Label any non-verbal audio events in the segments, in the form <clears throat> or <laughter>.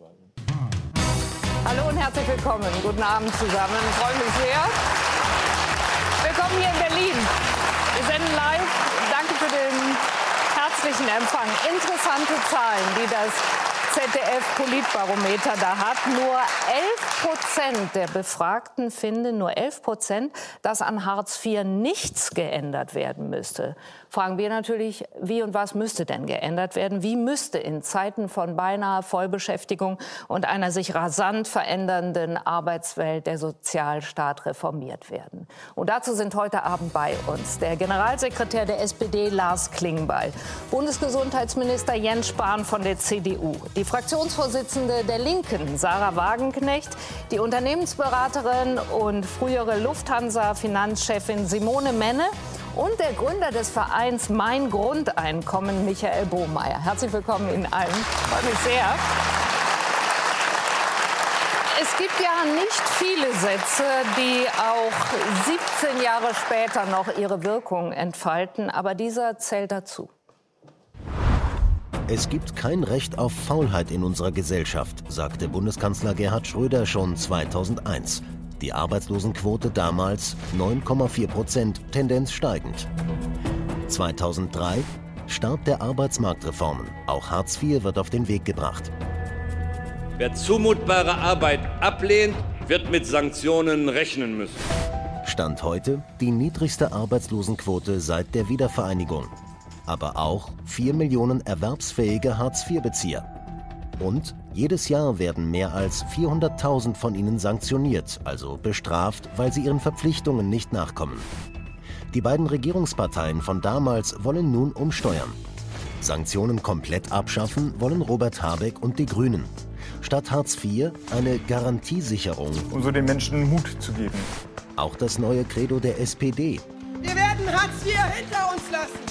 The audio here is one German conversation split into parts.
Hallo und herzlich willkommen. Guten Abend zusammen. Ich freue mich sehr. Willkommen hier in Berlin. Wir senden live. Danke für den herzlichen Empfang. Interessante Zahlen, die das ZDF-Politbarometer da hat. Nur 11 Prozent der Befragten finden, nur 11 Prozent, dass an Hartz IV nichts geändert werden müsste fragen wir natürlich, wie und was müsste denn geändert werden? Wie müsste in Zeiten von beinahe Vollbeschäftigung und einer sich rasant verändernden Arbeitswelt der Sozialstaat reformiert werden? Und dazu sind heute Abend bei uns der Generalsekretär der SPD Lars Klingbeil, Bundesgesundheitsminister Jens Spahn von der CDU, die Fraktionsvorsitzende der Linken Sarah Wagenknecht, die Unternehmensberaterin und frühere Lufthansa-Finanzchefin Simone Menne und der Gründer des Vereins Mein Grundeinkommen, Michael Bohmeier. Herzlich willkommen Ihnen allen. Freue mich sehr. Es gibt ja nicht viele Sätze, die auch 17 Jahre später noch ihre Wirkung entfalten, aber dieser zählt dazu. Es gibt kein Recht auf Faulheit in unserer Gesellschaft, sagte Bundeskanzler Gerhard Schröder schon 2001. Die Arbeitslosenquote damals 9,4 Prozent, Tendenz steigend. 2003 Start der Arbeitsmarktreformen. Auch Hartz IV wird auf den Weg gebracht. Wer zumutbare Arbeit ablehnt, wird mit Sanktionen rechnen müssen. Stand heute die niedrigste Arbeitslosenquote seit der Wiedervereinigung. Aber auch 4 Millionen erwerbsfähige Hartz-IV-Bezieher. Und jedes Jahr werden mehr als 400.000 von ihnen sanktioniert, also bestraft, weil sie ihren Verpflichtungen nicht nachkommen. Die beiden Regierungsparteien von damals wollen nun umsteuern. Sanktionen komplett abschaffen wollen Robert Habeck und die Grünen. Statt Hartz IV eine Garantiesicherung. Um so den Menschen Mut zu geben. Auch das neue Credo der SPD. Wir werden Hartz IV hinter uns lassen.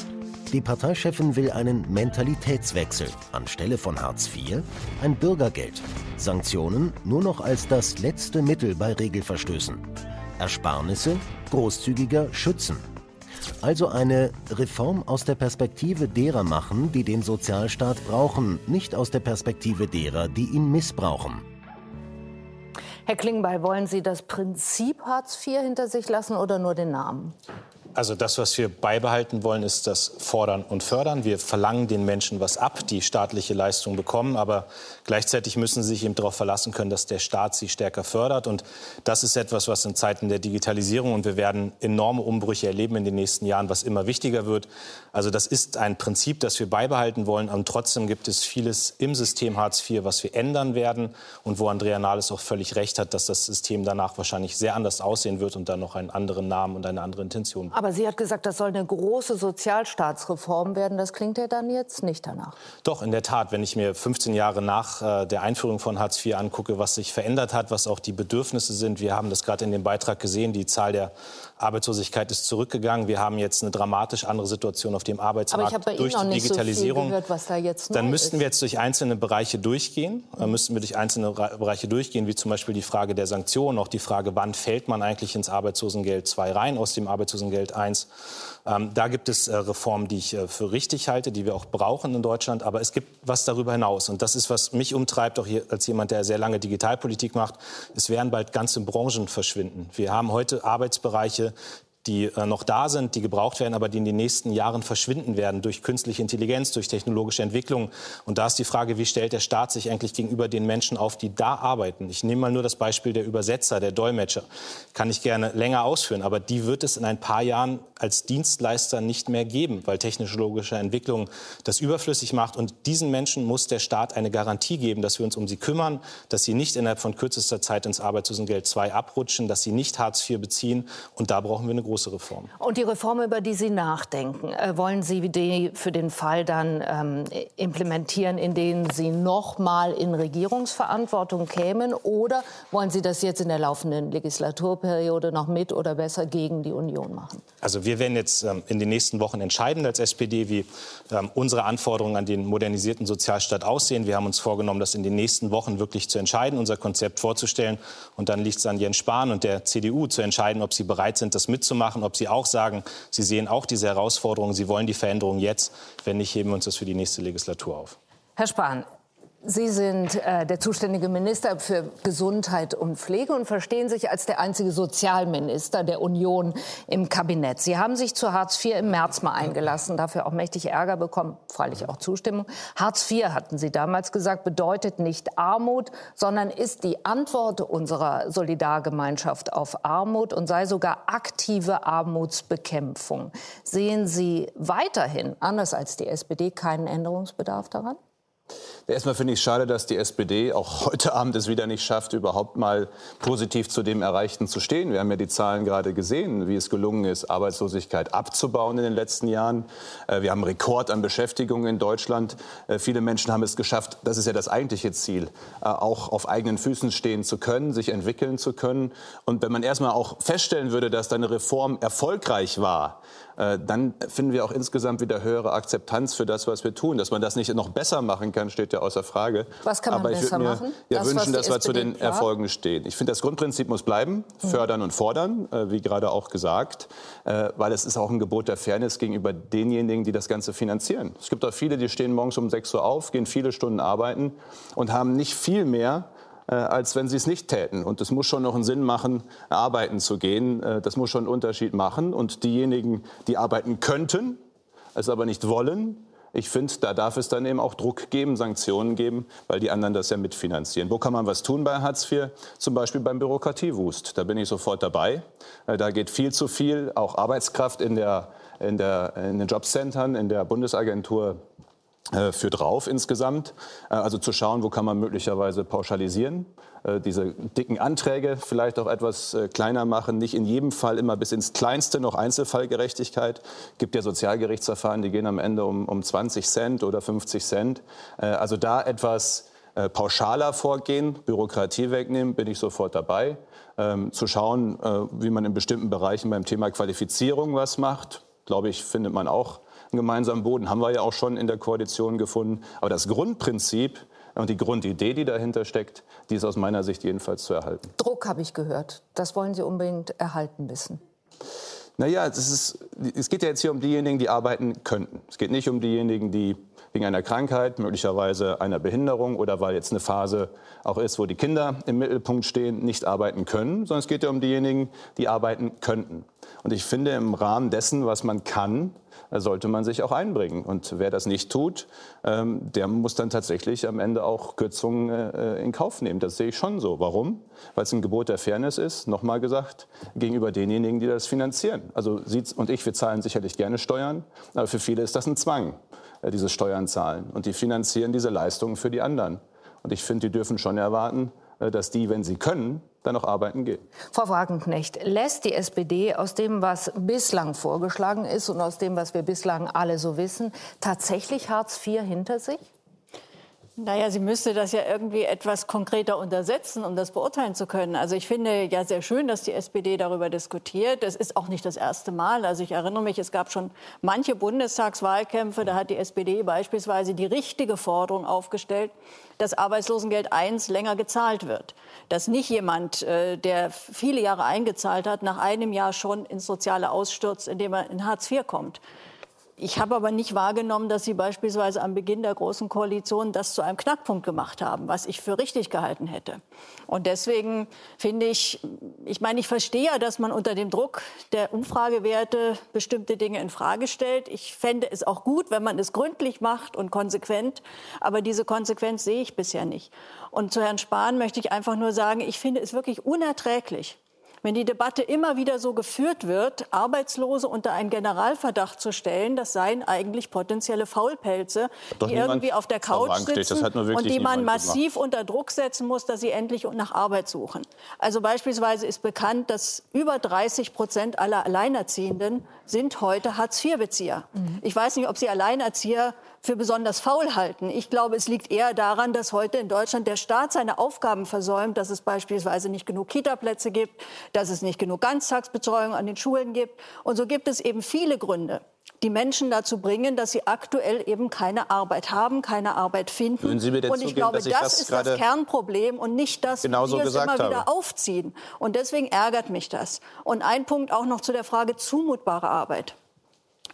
Die Parteichefin will einen Mentalitätswechsel. Anstelle von Hartz IV ein Bürgergeld. Sanktionen nur noch als das letzte Mittel bei Regelverstößen. Ersparnisse großzügiger schützen. Also eine Reform aus der Perspektive derer machen, die den Sozialstaat brauchen, nicht aus der Perspektive derer, die ihn missbrauchen. Herr Klingbeil, wollen Sie das Prinzip Hartz IV hinter sich lassen oder nur den Namen? Also das, was wir beibehalten wollen, ist das Fordern und Fördern. Wir verlangen den Menschen was ab, die staatliche Leistung bekommen, aber gleichzeitig müssen sie sich eben darauf verlassen können, dass der Staat sie stärker fördert. Und das ist etwas, was in Zeiten der Digitalisierung und wir werden enorme Umbrüche erleben in den nächsten Jahren, was immer wichtiger wird. Also das ist ein Prinzip, das wir beibehalten wollen. Und trotzdem gibt es vieles im System Hartz IV, was wir ändern werden und wo Andrea Nahles auch völlig recht hat, dass das System danach wahrscheinlich sehr anders aussehen wird und dann noch einen anderen Namen und eine andere Intention. Aber sie hat gesagt, das soll eine große Sozialstaatsreform werden. Das klingt ja dann jetzt nicht danach. Doch, in der Tat. Wenn ich mir 15 Jahre nach äh, der Einführung von Hartz IV angucke, was sich verändert hat, was auch die Bedürfnisse sind. Wir haben das gerade in dem Beitrag gesehen. Die Zahl der Arbeitslosigkeit ist zurückgegangen. Wir haben jetzt eine dramatisch andere Situation auf dem Arbeitsmarkt durch die Digitalisierung. So gehört, was da jetzt Dann müssten ist. wir jetzt durch einzelne Bereiche durchgehen. Dann müssten wir durch einzelne Bereiche durchgehen, wie zum Beispiel die Frage der Sanktionen, auch die Frage, wann fällt man eigentlich ins Arbeitslosengeld 2 rein aus dem Arbeitslosengeld 1. Ähm, da gibt es äh, Reformen, die ich äh, für richtig halte, die wir auch brauchen in Deutschland. Aber es gibt was darüber hinaus. Und das ist, was mich umtreibt, auch hier als jemand, der sehr lange Digitalpolitik macht. Es werden bald ganze Branchen verschwinden. Wir haben heute Arbeitsbereiche, to die äh, noch da sind, die gebraucht werden, aber die in den nächsten Jahren verschwinden werden durch künstliche Intelligenz, durch technologische Entwicklung. Und da ist die Frage, wie stellt der Staat sich eigentlich gegenüber den Menschen auf, die da arbeiten? Ich nehme mal nur das Beispiel der Übersetzer, der Dolmetscher. Kann ich gerne länger ausführen, aber die wird es in ein paar Jahren als Dienstleister nicht mehr geben, weil technologische Entwicklung das überflüssig macht. Und diesen Menschen muss der Staat eine Garantie geben, dass wir uns um sie kümmern, dass sie nicht innerhalb von kürzester Zeit ins Arbeitslosengeld 2 abrutschen, dass sie nicht Hartz IV beziehen. Und da brauchen wir eine große Reform. Und die Reform, über die Sie nachdenken, äh, wollen Sie die für den Fall dann ähm, implementieren, in denen Sie noch mal in Regierungsverantwortung kämen? Oder wollen Sie das jetzt in der laufenden Legislaturperiode noch mit oder besser gegen die Union machen? Also wir werden jetzt ähm, in den nächsten Wochen entscheiden als SPD, wie ähm, unsere Anforderungen an den modernisierten Sozialstaat aussehen. Wir haben uns vorgenommen, das in den nächsten Wochen wirklich zu entscheiden, unser Konzept vorzustellen. Und dann liegt es an Jens Spahn und der CDU zu entscheiden, ob sie bereit sind, das mitzumachen machen, ob Sie auch sagen, Sie sehen auch diese Herausforderungen, Sie wollen die Veränderung jetzt. Wenn nicht, heben wir uns das für die nächste Legislatur auf. Herr Spahn, Sie sind äh, der zuständige Minister für Gesundheit und Pflege und verstehen sich als der einzige Sozialminister der Union im Kabinett. Sie haben sich zu Hartz IV im März mal eingelassen, dafür auch mächtig Ärger bekommen, freilich auch Zustimmung. Hartz IV, hatten Sie damals gesagt, bedeutet nicht Armut, sondern ist die Antwort unserer Solidargemeinschaft auf Armut und sei sogar aktive Armutsbekämpfung. Sehen Sie weiterhin, anders als die SPD, keinen Änderungsbedarf daran? Erstmal finde ich es schade, dass die SPD auch <laughs> heute Abend es wieder nicht schafft, überhaupt mal positiv zu dem Erreichten zu stehen. Wir haben ja die Zahlen gerade gesehen, wie es gelungen ist, Arbeitslosigkeit abzubauen in den letzten Jahren. Äh, wir haben Rekord an Beschäftigung in Deutschland. Äh, viele Menschen haben es geschafft, das ist ja das eigentliche Ziel, äh, auch auf eigenen Füßen stehen zu können, sich entwickeln zu können. Und wenn man erstmal auch feststellen würde, dass deine Reform erfolgreich war, dann finden wir auch insgesamt wieder höhere Akzeptanz für das, was wir tun. Dass man das nicht noch besser machen kann, steht ja außer Frage. Was kann man Aber ich besser würde mir machen? Ja, Das, wünschen, dass wir zu den plant? Erfolgen stehen. Ich finde, das Grundprinzip muss bleiben, fördern und fordern, äh, wie gerade auch gesagt, äh, weil es ist auch ein Gebot der Fairness gegenüber denjenigen, die das Ganze finanzieren. Es gibt auch viele, die stehen morgens um 6 Uhr auf, gehen viele Stunden arbeiten und haben nicht viel mehr äh, als wenn sie es nicht täten. Und es muss schon noch einen Sinn machen, arbeiten zu gehen. Das muss schon einen Unterschied machen. Und diejenigen, die arbeiten könnten, es aber nicht wollen, ich finde, da darf es dann eben auch Druck geben, Sanktionen geben, weil die anderen das ja mitfinanzieren. Wo kann man was tun bei Hartz IV? Zum Beispiel beim Bürokratiewust. Da bin ich sofort dabei. Äh, Da geht viel zu viel, auch Arbeitskraft in, der, in, der, in den Jobcentern, in der Bundesagentur äh, für drauf insgesamt. Äh, Also zu schauen, wo kann man möglicherweise pauschalisieren, diese dicken Anträge vielleicht auch etwas äh, kleiner machen, nicht in jedem Fall immer bis ins Kleinste noch Einzelfallgerechtigkeit. Es gibt ja Sozialgerichtsverfahren, die gehen am Ende um, um 20 Cent oder 50 Cent. Äh, Also da etwas äh, pauschaler vorgehen, Bürokratie wegnehmen, bin ich sofort dabei. Ähm, Zu schauen, äh, wie man in bestimmten Bereichen beim Thema Qualifizierung was macht, glaube ich, findet man auch einen gemeinsamen Boden. Haben wir ja auch schon in der Koalition gefunden. Aber das Grundprinzip und die Grundidee, die dahinter steckt, die ist aus meiner Sicht jedenfalls zu erhalten. Druck habe ich gehört. Das wollen Sie unbedingt erhalten wissen. Naja, es, ist, es geht ja jetzt hier um diejenigen, die arbeiten könnten. Es geht nicht um diejenigen, die wegen einer Krankheit, möglicherweise einer Behinderung oder weil jetzt eine Phase auch ist, wo die Kinder im Mittelpunkt stehen, nicht arbeiten können, sondern es geht ja um diejenigen, die arbeiten könnten. Und ich finde, im Rahmen dessen, was man kann, sollte man sich auch einbringen. Und wer das nicht tut, ähm, der muss dann tatsächlich am Ende auch Kürzungen äh, in Kauf nehmen. Das sehe ich schon so. Warum? Weil es ein Gebot der Fairness ist, nochmal gesagt, gegenüber denjenigen, die das finanzieren. Also Sie und ich, wir zahlen sicherlich gerne Steuern, aber für viele ist das ein Zwang, äh, diese Steuern zahlen. Und die finanzieren diese Leistungen für die anderen. Und ich finde, die dürfen schon erwarten, äh, dass die, wenn sie können, dann auch arbeiten gehen. Frau Wagenknecht, lässt die SPD aus dem, was bislang vorgeschlagen ist und aus dem, was wir bislang alle so wissen, tatsächlich Hartz IV hinter sich? Naja, sie müsste das ja irgendwie etwas konkreter untersetzen, um das beurteilen zu können. Also ich finde ja sehr schön, dass die SPD darüber diskutiert. Das ist auch nicht das erste Mal. Also ich erinnere mich, es gab schon manche Bundestagswahlkämpfe, da hat die SPD beispielsweise die richtige Forderung aufgestellt, dass Arbeitslosengeld I länger gezahlt wird. Dass nicht jemand, äh, der viele Jahre eingezahlt hat, nach einem Jahr schon ins soziale ausstürzt, indem er in Hartz IV kommt. Ich habe aber nicht wahrgenommen, dass Sie beispielsweise am Beginn der Großen Koalition das zu einem Knackpunkt gemacht haben, was ich für richtig gehalten hätte. Und deswegen finde ich, ich meine, ich verstehe ja, dass man unter dem Druck der Umfragewerte bestimmte Dinge in Frage stellt. Ich fände es auch gut, wenn man es gründlich macht und konsequent. Aber diese Konsequenz sehe ich bisher nicht. Und zu Herrn Spahn möchte ich einfach nur sagen, ich finde es wirklich unerträglich, wenn die Debatte immer wieder so geführt wird, Arbeitslose unter einen Generalverdacht zu stellen, das seien eigentlich potenzielle Faulpelze, die irgendwie auf der Couch sitzen hat nur wirklich und die man niemand gemacht. massiv unter Druck setzen muss, dass sie endlich nach Arbeit suchen. Also beispielsweise ist bekannt, dass über 30 Prozent aller Alleinerziehenden sind heute Hartz-IV-Bezieher. Ich weiß nicht, ob Sie Alleinerzieher für besonders faul halten. Ich glaube, es liegt eher daran, dass heute in Deutschland der Staat seine Aufgaben versäumt, dass es beispielsweise nicht genug Kita-Plätze gibt, dass es nicht genug Ganztagsbetreuung an den Schulen gibt. Und so gibt es eben viele Gründe, die Menschen dazu bringen, dass sie aktuell eben keine Arbeit haben, keine Arbeit finden. Würden Sie mir denn und ich zugeben, glaube, dass ich das das ist das Kernproblem und nicht das, genauso wie wir es immer wieder habe? aufziehen. Und deswegen ärgert mich das. Und ein Punkt auch noch zu der Frage zumutbare Arbeit.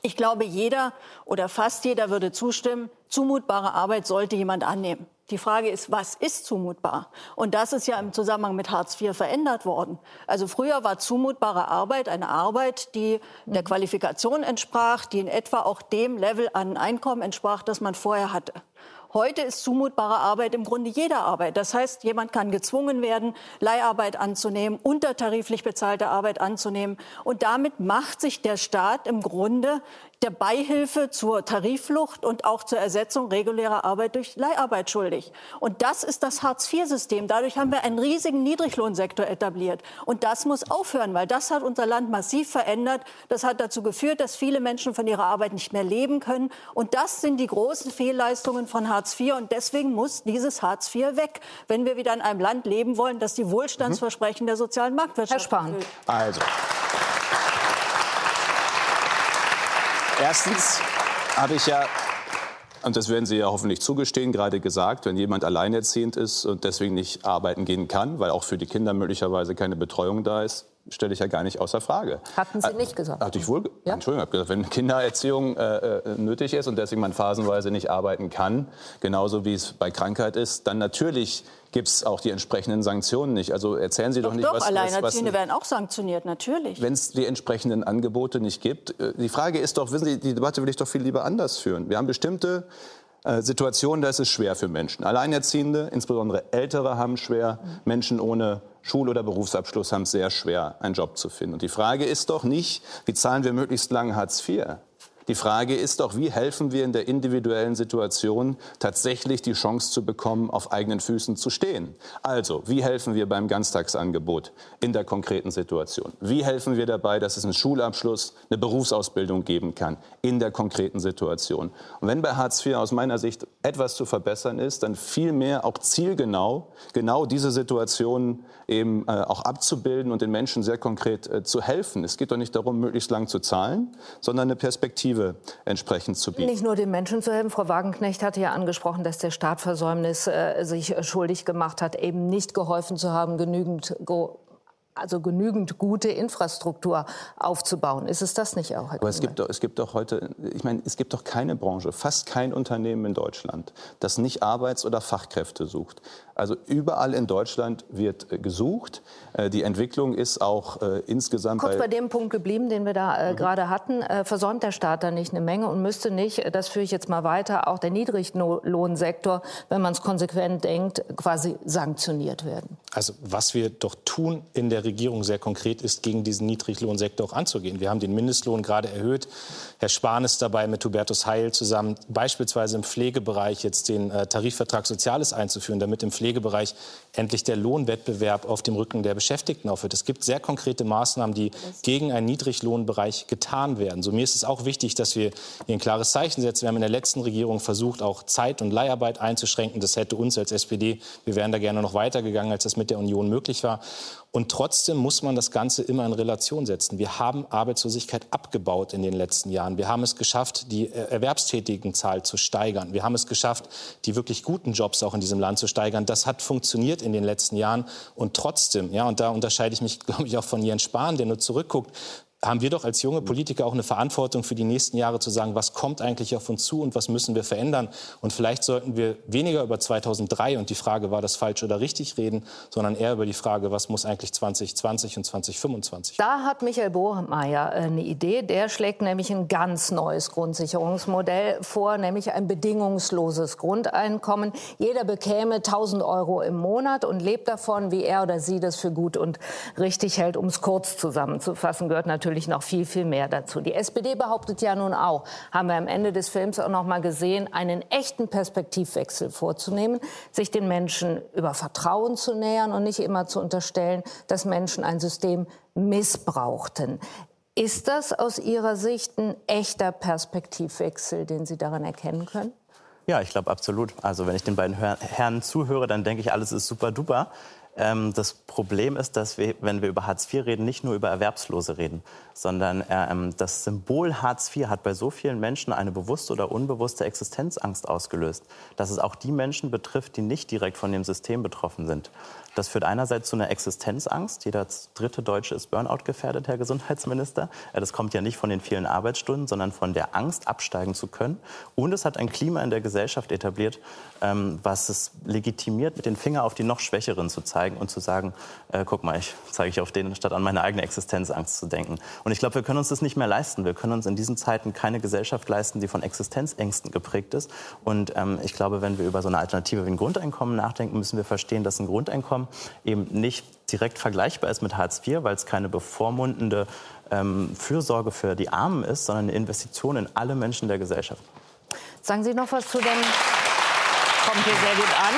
Ich glaube, jeder oder fast jeder würde zustimmen, zumutbare Arbeit sollte jemand annehmen. Die Frage ist, was ist zumutbar? Und das ist ja im Zusammenhang mit Hartz IV verändert worden. Also früher war zumutbare Arbeit eine Arbeit, die der Qualifikation entsprach, die in etwa auch dem Level an Einkommen entsprach, das man vorher hatte. Heute ist zumutbare Arbeit im Grunde jeder Arbeit. Das heißt, jemand kann gezwungen werden, Leiharbeit anzunehmen, untertariflich bezahlte Arbeit anzunehmen. Und damit macht sich der Staat im Grunde der Beihilfe zur Tarifflucht und auch zur Ersetzung regulärer Arbeit durch Leiharbeit schuldig. Und das ist das Hartz-IV-System. Dadurch haben wir einen riesigen Niedriglohnsektor etabliert. Und das muss aufhören, weil das hat unser Land massiv verändert. Das hat dazu geführt, dass viele Menschen von ihrer Arbeit nicht mehr leben können. Und das sind die großen Fehlleistungen von Hartz IV. Und deswegen muss dieses Hartz IV weg, wenn wir wieder in einem Land leben wollen, das die Wohlstandsversprechen mhm. der sozialen Marktwirtschaft Herr Spahn. Erfüllt. Also. Erstens habe ich ja und das werden Sie ja hoffentlich zugestehen, gerade gesagt, wenn jemand alleinerziehend ist und deswegen nicht arbeiten gehen kann, weil auch für die Kinder möglicherweise keine Betreuung da ist, stelle ich ja gar nicht außer Frage. Hatten Sie nicht gesagt? Hatte ich wohl. Ja? Entschuldigung, habe gesagt, wenn Kindererziehung äh, äh, nötig ist und deswegen man phasenweise nicht arbeiten kann, genauso wie es bei Krankheit ist, dann natürlich gibt es auch die entsprechenden Sanktionen nicht. Also erzählen Sie doch, doch nicht, doch, was... Doch, Alleinerziehende werden auch sanktioniert, natürlich. Wenn es die entsprechenden Angebote nicht gibt. Äh, die Frage ist doch, wissen Sie, die Debatte will ich doch viel lieber anders führen. Wir haben bestimmte Situationen, da ist es schwer für Menschen. Alleinerziehende, insbesondere Ältere, haben schwer. Menschen ohne Schul- oder Berufsabschluss haben es sehr schwer, einen Job zu finden. Und die Frage ist doch nicht, wie zahlen wir möglichst lang Hartz IV? Die Frage ist doch, wie helfen wir in der individuellen Situation tatsächlich die Chance zu bekommen, auf eigenen Füßen zu stehen? Also, wie helfen wir beim Ganztagsangebot in der konkreten Situation? Wie helfen wir dabei, dass es einen Schulabschluss, eine Berufsausbildung geben kann in der konkreten Situation? Und wenn bei Hartz IV aus meiner Sicht etwas zu verbessern ist, dann vielmehr auch zielgenau genau diese Situationen eben äh, auch abzubilden und den Menschen sehr konkret äh, zu helfen. Es geht doch nicht darum, möglichst lang zu zahlen, sondern eine Perspektive Perspektive entsprechend zu bieten. Nicht nur den Menschen zu helfen. Frau Wagenknecht hatte ja angesprochen, dass der Staat Versäumnis äh, sich schuldig gemacht hat, eben nicht geholfen zu haben, genügend also genügend gute Infrastruktur aufzubauen. Ist es das nicht auch? Herr Aber es gibt, doch, es gibt doch heute, ich meine, es gibt doch keine Branche, fast kein Unternehmen in Deutschland, das nicht Arbeits- oder Fachkräfte sucht. Also überall in Deutschland wird äh, gesucht. Äh, die Entwicklung ist auch äh, insgesamt. Kurz bei, bei, dem Punkt geblieben, den wir da äh, mhm. gerade hatten. Äh, versäumt der Staat da nicht eine Menge und müsste nicht, das führe ich jetzt mal weiter, auch der Niedriglohnsektor, wenn man es konsequent denkt, quasi sanktioniert werden? Also was wir doch tun in der Regierung sehr konkret ist, gegen diesen Niedriglohnsektor auch anzugehen. Wir haben den Mindestlohn gerade erhöht. Herr Spahn ist dabei mit Hubertus Heil zusammen beispielsweise im Pflegebereich jetzt den äh, Tarifvertrag Soziales einzuführen, damit im Pflegebereich endlich der Lohnwettbewerb auf dem Rücken der Beschäftigten aufhört. Es gibt sehr konkrete Maßnahmen, die gegen einen Niedriglohnbereich getan werden. So mir ist es auch wichtig, dass wir hier ein klares Zeichen setzen. Wir haben in der letzten Regierung versucht, auch Zeit- und Leiharbeit einzuschränken. Das hätte uns als SPD, wir wären da gerne noch weitergegangen, als das mit der Union möglich war. Und trotzdem muss man das Ganze immer in Relation setzen. Wir haben Arbeitslosigkeit abgebaut in den letzten Jahren. Wir haben es geschafft, die Erwerbstätigenzahl zu steigern. Wir haben es geschafft, die wirklich guten Jobs auch in diesem Land zu steigern. Das hat funktioniert in den letzten Jahren. Und trotzdem, ja, und da unterscheide ich mich, <laughs> glaube ich, auch von Jens Spahn, der nur zurückguckt, haben wir doch als junge Politiker auch eine Verantwortung für die nächsten Jahre zu sagen, was kommt eigentlich auf uns zu und was müssen wir verändern. Und vielleicht sollten wir weniger über 2003 und die Frage, war das falsch oder richtig reden, sondern eher über die Frage, was muss eigentlich 2020 und 2025. Da hat Michael Bohmeier eine Idee. Der schlägt nämlich ein ganz neues Grundsicherungsmodell vor, nämlich ein bedingungsloses Grundeinkommen. Jeder bekäme 1000 Euro im Monat und lebt davon, wie er oder sie das für gut und richtig hält. Um es kurz zusammenzufassen, gehört natürlich natürlich noch viel, viel mehr dazu. Die SPD behauptet ja nun auch, haben wir am Ende des Films auch noch mal gesehen, einen echten Perspektivwechsel vorzunehmen, sich den Menschen über Vertrauen zu nähern und nicht immer zu unterstellen, dass Menschen ein System missbrauchten. Ist das aus Ihrer Sicht ein echter Perspektivwechsel, den Sie daran erkennen können? Ja, ich glaube absolut. Also wenn ich den beiden Herren zuhöre, dann denke ich, alles ist super duper. Ähm, das Problem ist, dass wir, wenn wir über Hartz IV reden, nicht nur über Erwerbslose reden, sondern ähm, das Symbol Hartz IV hat bei so vielen Menschen eine bewusste oder unbewusste Existenzangst ausgelöst, dass es auch die Menschen betrifft, die nicht direkt von dem System betroffen sind. Das führt einerseits zu einer Existenzangst. Jeder dritte Deutsche ist Burnout gefährdet, Herr Gesundheitsminister. Das kommt ja nicht von den vielen Arbeitsstunden, sondern von der Angst, absteigen zu können. Und es hat ein Klima in der Gesellschaft etabliert, ähm, was es legitimiert, mit den Finger auf die noch Schwächeren zu zeigen und zu sagen, äh, guck mal, ich zeige ich auf den, statt an meine eigene Existenzangst zu denken. Und ich glaube, wir können uns das nicht mehr leisten. Wir können uns in diesen Zeiten keine Gesellschaft leisten, die von Existenzängsten geprägt ist. Und ähm, ich glaube, wenn wir über so eine Alternative wie ein Grundeinkommen nachdenken, müssen wir verstehen, dass ein Grundeinkommen eben nicht direkt vergleichbar ist mit Hartz IV, weil es keine bevormundende ähm, Fürsorge für die Armen ist, sondern eine Investition in alle Menschen der Gesellschaft. Sagen Sie noch was zu dem, kommt hier sehr gut an.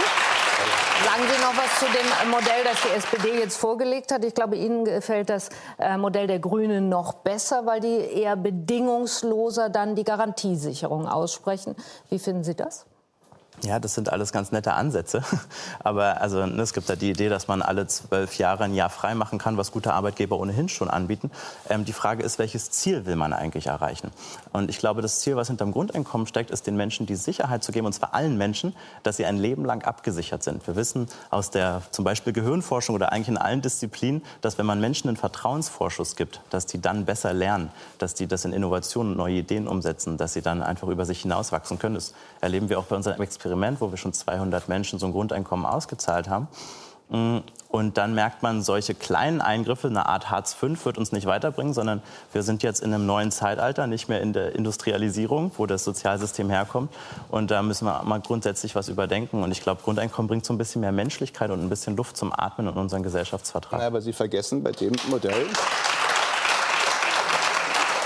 Sagen Sie noch was zu dem Modell, das die SPD jetzt vorgelegt hat? Ich glaube, Ihnen gefällt das äh, Modell der Grünen noch besser, weil die eher bedingungsloser dann die Garantiesicherung aussprechen. Wie finden Sie das? Ja, das sind alles ganz nette Ansätze. <laughs> Aber also, ne, es gibt da die Idee, dass man alle zwölf Jahre ein Jahr frei machen kann, was gute Arbeitgeber ohnehin schon anbieten. Ähm, die Frage ist, welches Ziel will man eigentlich erreichen? Und ich glaube, das Ziel, was hinterm Grundeinkommen steckt, ist den Menschen die Sicherheit zu geben, und zwar allen Menschen, dass sie ein Leben lang abgesichert sind. Wir wissen aus der zum Beispiel Gehirnforschung oder eigentlich in allen Disziplinen, dass wenn man Menschen einen Vertrauensvorschuss gibt, dass die dann besser lernen, dass die das in Innovationen und neue Ideen umsetzen, dass sie dann einfach über sich hinauswachsen können. Das erleben wir auch bei unseren Experimenten Experiment, wo wir schon 200 Menschen so ein Grundeinkommen ausgezahlt haben. Mm, und dann merkt man, solche kleinen Eingriffe, eine Art Hartz V, wird uns nicht weiterbringen, sondern wir sind jetzt in einem neuen Zeitalter, nicht mehr in der Industrialisierung, wo das Sozialsystem herkommt. Und da müssen wir mal grundsätzlich was überdenken. Und ich glaube, Grundeinkommen bringt so ein bisschen mehr Menschlichkeit und ein bisschen Luft zum Atmen in unseren Gesellschaftsvertrag. Ja, aber Sie vergessen bei dem Modell,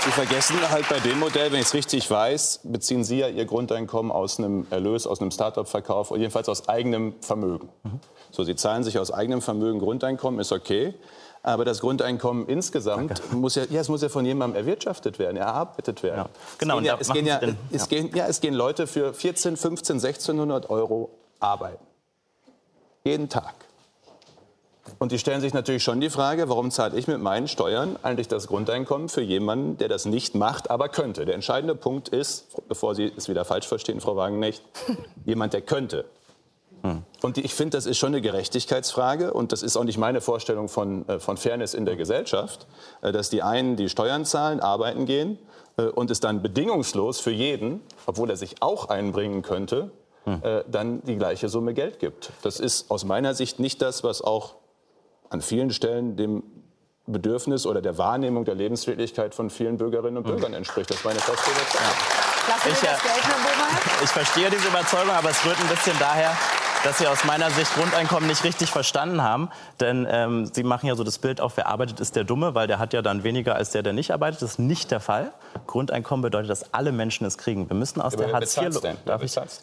Sie vergessen halt bei dem Modell, wenn ich es richtig weiß, beziehen Sie ja Ihr Grundeinkommen aus einem Erlös, aus einem Start-up-Verkauf, jedenfalls aus eigenem Vermögen. Mhm. So, Sie zahlen sich aus eigenem Vermögen Grundeinkommen, ist okay. Aber das Grundeinkommen insgesamt muss ja, ja, es muss ja von jemandem erwirtschaftet werden, erarbeitet werden. Ja. Genau, es gehen, ja, es, gehen ja, es, gehen, ja, es gehen Leute für 14, 15, 1600 Euro arbeiten. Jeden Tag. Und die stellen sich natürlich schon die Frage, warum zahle ich mit meinen Steuern eigentlich das Grundeinkommen für jemanden, der das nicht macht, aber könnte. Der entscheidende Punkt ist, bevor Sie es wieder falsch verstehen, Frau Wagenknecht, <laughs> jemand, der könnte. Hm. Und ich finde, das ist schon eine Gerechtigkeitsfrage und das ist auch nicht meine Vorstellung von, äh, von Fairness in der Gesellschaft, äh, dass die einen die Steuern zahlen, arbeiten gehen äh, und es dann bedingungslos für jeden, obwohl er sich auch einbringen könnte, hm. dann die gleiche Summe Geld gibt. Das ist aus meiner Sicht nicht das, was auch an vielen Stellen dem Bedürfnis oder der Wahrnehmung der Lebenswirklichkeit von vielen Bürgerinnen und Bürgern mhm. entspricht. Das ist meine feste Überzeugung. Ich, äh, ich verstehe diese Überzeugung, aber es rührt ein bisschen daher, dass Sie aus meiner Sicht Grundeinkommen nicht richtig verstanden haben. Denn ähm, Sie machen ja so das Bild auf, wer arbeitet, ist der Dumme, weil der hat ja dann weniger als der, der nicht arbeitet. Das ist nicht der Fall. Grundeinkommen bedeutet, dass alle Menschen es kriegen. Wir müssen aus ja, der Hartz IV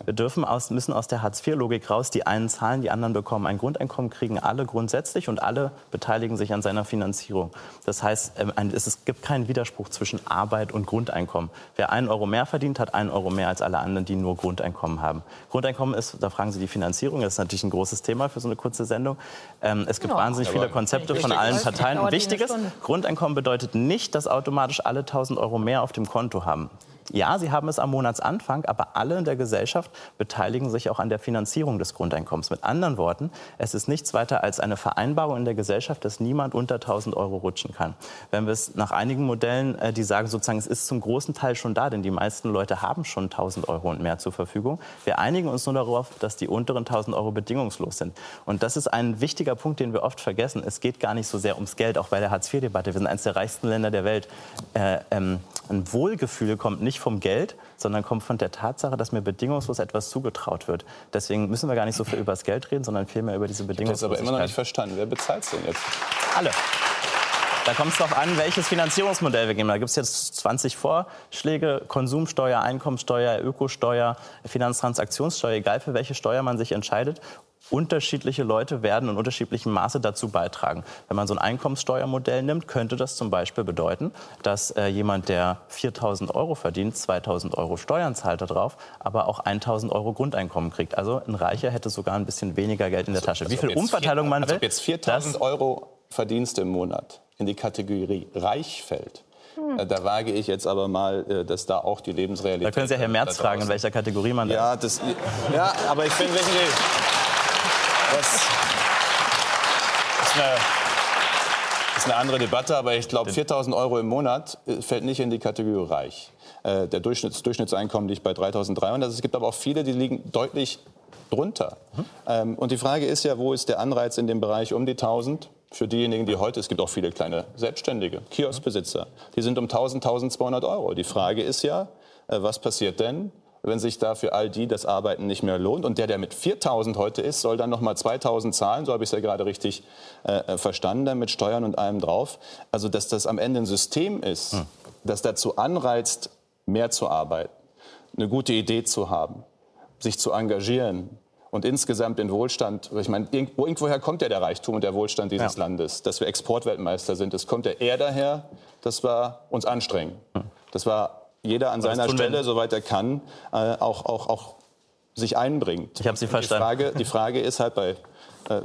wir dürfen aus, müssen aus der Hartz IV Logik raus. Die einen zahlen, die anderen bekommen ein Grundeinkommen, kriegen alle grundsätzlich und alle beteiligen sich an seiner Finanzierung. Das heißt, ähm, es gibt keinen Widerspruch zwischen Arbeit und Grundeinkommen. Wer einen Euro mehr verdient, hat einen Euro mehr als alle anderen, die nur Grundeinkommen haben. Grundeinkommen ist, da fragen Sie die Finanzierung Finanzierung. Das ist natürlich ein großes Thema für so eine kurze Sendung. Ähm, es gibt ja, wahnsinnig viele Konzepte von allen Parteien. Ein wichtiges, Grundeinkommen bedeutet nicht, dass automatisch alle 1000 Euro mehr auf dem Konto haben. Ja, sie haben es am Monatsanfang, aber alle in der Gesellschaft beteiligen sich auch an der Finanzierung des Grundeinkommens. Mit anderen Worten, es ist nichts weiter als eine Vereinbarung in der Gesellschaft, dass niemand unter 1000 Euro rutschen kann. Wenn wir es nach einigen Modellen, äh, die sagen sozusagen, es ist zum großen Teil schon da, denn die meisten Leute haben schon 1000 Euro und mehr zur Verfügung. Wir einigen uns nur darauf, dass die unteren 1000 Euro bedingungslos sind. Und das ist ein wichtiger Punkt, den wir oft vergessen. Es geht gar nicht so sehr ums Geld, auch bei der Hartz-IV-Debatte. Wir sind eines der reichsten Länder der Welt. Äh, ähm, ein Wohlgefühl kommt nicht vom Geld, sondern kommt von der Tatsache, dass mir bedingungslos etwas zugetraut wird. Deswegen müssen wir gar nicht so viel über das Geld reden, sondern vielmehr über diese Bedingungslosigkeit. Ich habe das aber immer noch nicht verstanden. Wer bezahlt es denn jetzt? Alle. Da kommt es darauf an, welches Finanzierungsmodell wir geben. Da gibt es jetzt 20 Vorschläge. Konsumsteuer, Einkommensteuer, Ökosteuer, Finanztransaktionssteuer, egal für welche Steuer man sich entscheidet. Unterschiedliche Leute werden in unterschiedlichem Maße dazu beitragen. Wenn man so ein Einkommenssteuermodell nimmt, könnte das zum Beispiel bedeuten, dass äh, jemand, der 4.000 Euro verdient, 2.000 Euro Steuern zahlt darauf, aber auch 1.000 Euro Grundeinkommen kriegt. Also ein Reicher hätte sogar ein bisschen weniger Geld in der Tasche. Wie viel Umverteilung man will? Also jetzt 4.000 Euro Verdienst im Monat in die Kategorie reich fällt. Hm. Da wage ich jetzt aber mal, äh, dass da auch die Lebensrealität. Da können Sie ja Herr Merz fragen, in welcher Kategorie man ja, das ist. Ja, aber ich finde, wissen Sie, das ist eine, ist eine andere Debatte, aber ich glaube, 4.000 Euro im Monat äh, fällt nicht in die Kategorie reich. Äh, der Durchschnitts Durchschnittseinkommen liegt bei 3.300. Also es gibt aber auch viele, die liegen deutlich drunter. Mhm. Ähm, und die Frage ist ja, wo ist der Anreiz in dem Bereich um die 1.000? für diejenigen, die heute, es gibt auch viele kleine Selbstständige, Kioskbesitzer, die sind um 1000, 1200 Euro. Die Frage ist ja, äh, was passiert denn, wenn sich da für all die das Arbeiten nicht mehr lohnt. Und der, der mit 4.000 heute ist, soll dann noch mal 2.000 zahlen. So habe ich es ja gerade richtig äh, äh, verstanden, mit Steuern und allem drauf. Also, dass das am Ende ein System ist, hm. das dazu anreizt, mehr zu arbeiten, eine gute Idee zu haben, sich zu engagieren, und insgesamt den Wohlstand, ich meine, irgendwoher kommt ja der Reichtum und der Wohlstand dieses ja. Landes, dass wir Exportweltmeister sind. Es kommt ja eher daher, dass wir uns anstrengen. Das war jeder an seiner Stelle, soweit er kann, äh, auch, auch, auch sich einbringt. Ich habe Sie verstanden. Die Frage, die Frage ist halt bei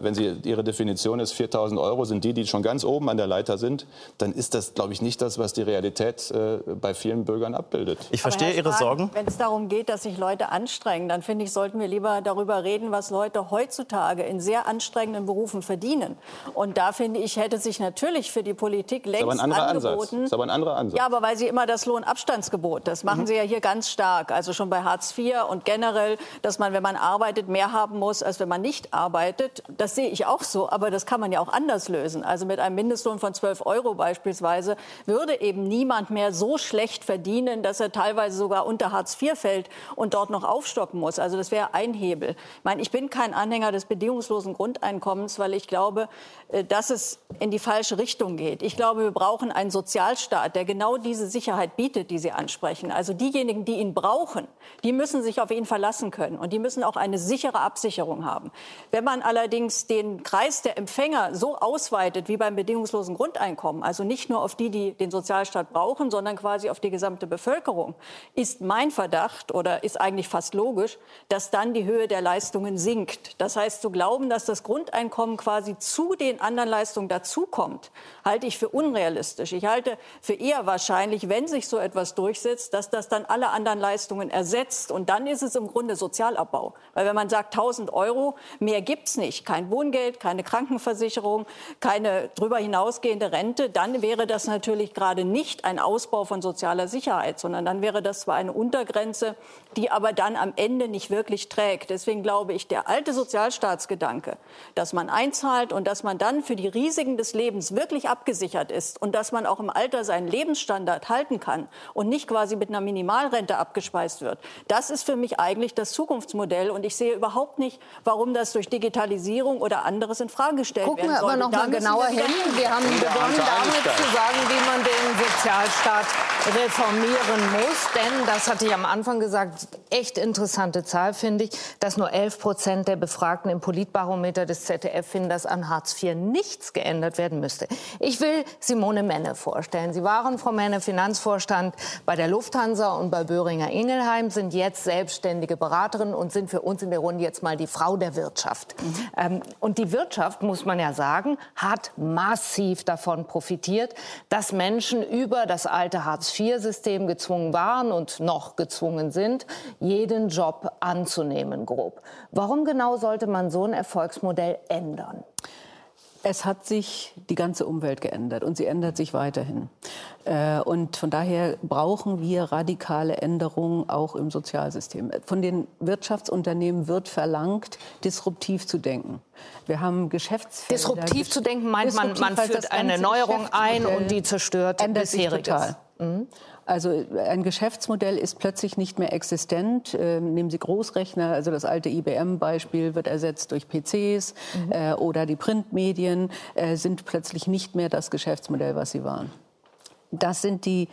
wenn Sie, Ihre Definition ist 4.000 Euro, sind die, die schon ganz oben an der Leiter sind, dann ist das, glaube ich, nicht das, was die Realität äh, bei vielen Bürgern abbildet. Ich verstehe Ihre Sprachen, Sorgen. Wenn es darum geht, dass sich Leute anstrengen, dann finde ich, sollten wir lieber darüber reden, was Leute heutzutage in sehr anstrengenden Berufen verdienen. Und da finde ich, hätte sich natürlich für die Politik längst das ist aber ein anderer angeboten. Ansatz. Das ist aber ein anderer Ansatz. Ja, aber weil Sie immer das Lohnabstandsgebot, das machen mhm. Sie ja hier ganz stark, also schon bei Hartz IV und generell, dass man, wenn man arbeitet, mehr haben muss, als wenn man nicht arbeitet. Das sehe ich auch so, aber das kann man ja auch anders lösen. Also mit einem Mindestlohn von 12 Euro beispielsweise würde eben niemand mehr so schlecht verdienen, dass er teilweise sogar unter Hartz IV fällt und dort noch aufstocken muss. Also das wäre ein Hebel. Ich meine, ich bin kein Anhänger des bedingungslosen Grundeinkommens, weil ich glaube, äh, dass es in die falsche Richtung geht. Ich glaube, wir brauchen einen Sozialstaat, der genau diese Sicherheit bietet, die Sie ansprechen. Also diejenigen, die ihn brauchen, die müssen sich auf ihn verlassen können und die müssen auch eine sichere Absicherung haben. Wenn man allerdings den Kreis der Empfänger so ausweitet wie beim bedingungslosen Grundeinkommen, also nicht nur auf die, die den Sozialstaat brauchen, sondern quasi auf die gesamte Bevölkerung, ist mein Verdacht oder ist eigentlich fast logisch, dass dann die Höhe der Leistungen sinkt. Das heißt, zu glauben, dass das Grundeinkommen quasi zu den den anderen Leistungen dazukommt, halte ich für unrealistisch. Ich halte für eher wahrscheinlich, wenn sich so etwas durchsetzt, dass das dann alle anderen Leistungen ersetzt. Und dann ist es im Grunde Sozialabbau. Weil wenn man sagt 1000 Euro, mehr gibt es nicht, kein Wohngeld, keine Krankenversicherung, keine darüber hinausgehende Rente, dann wäre das natürlich gerade nicht ein Ausbau von sozialer Sicherheit, sondern dann wäre das zwar eine Untergrenze, die aber dann am Ende nicht wirklich trägt. Deswegen glaube ich, der alte Sozialstaatsgedanke, dass man einzahlt und dass man dann für die Risiken des Lebens wirklich abgesichert ist und dass man auch im Alter seinen Lebensstandard halten kann und nicht quasi mit einer Minimalrente abgespeist wird, das ist für mich eigentlich das Zukunftsmodell. Und ich sehe überhaupt nicht, warum das durch Digitalisierung oder anderes in Frage gestellt Gucken werden soll. Gucken wir aber noch mal genauer hin. Wir haben begonnen damit zu sagen, wie man den Sozialstaat reformieren muss. Denn, das hatte ich am Anfang gesagt, echt interessante Zahl, finde ich, dass nur 11 Prozent der Befragten im Politbarometer des ZDF finden, dass an Hartz IV nichts geändert werden müsste. Ich will Simone Menne vorstellen. Sie waren, Frau Menne, Finanzvorstand bei der Lufthansa und bei Böhringer Ingelheim, sind jetzt selbstständige Beraterin und sind für uns in der Runde jetzt mal die Frau der Wirtschaft. Mhm. Und die Wirtschaft, muss man ja sagen, hat massiv davon profitiert, dass Menschen über das alte Hartz-IV-System gezwungen waren und noch gezwungen sind, jeden Job anzunehmen, grob. Warum genau sollte man so ein Erfolgsmodell ändern? Es hat sich die ganze Umwelt geändert und sie ändert sich weiterhin. Äh, und von daher brauchen wir radikale Änderungen auch im Sozialsystem. Von den Wirtschaftsunternehmen wird verlangt, disruptiv zu denken. Wir haben Geschäftsfelder. Disruptiv zu denken meint man, man führt eine Neuerung ein und die zerstört bisheriges. Total. Mhm. Also ein Geschäftsmodell ist plötzlich nicht mehr existent. Ähm, nehmen Sie Großrechner, also das alte IBM-Beispiel wird ersetzt durch PCs mhm. äh, oder die Printmedien äh, sind plötzlich nicht mehr das Geschäftsmodell, was sie waren. Das sind die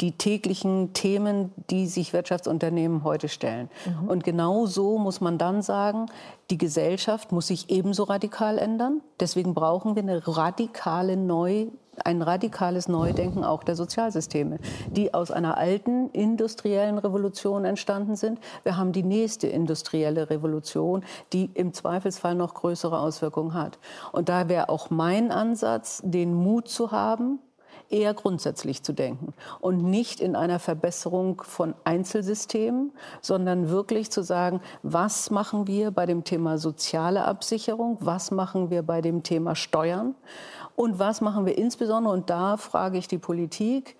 die täglichen Themen, die sich Wirtschaftsunternehmen heute stellen. Mhm. Und genau so muss man dann sagen, die Gesellschaft muss sich ebenso radikal ändern. Deswegen brauchen wir eine radikale Neu ein radikales Neudenken auch der Sozialsysteme, die aus einer alten industriellen Revolution entstanden sind. Wir haben die nächste industrielle Revolution, die im Zweifelsfall noch größere Auswirkungen hat. Und da wäre auch mein Ansatz, den Mut zu haben, eher grundsätzlich zu denken und nicht in einer Verbesserung von Einzelsystemen, sondern wirklich zu sagen, was machen wir bei dem Thema soziale Absicherung, was machen wir bei dem Thema Steuern und was machen wir insbesondere, und da frage ich die Politik,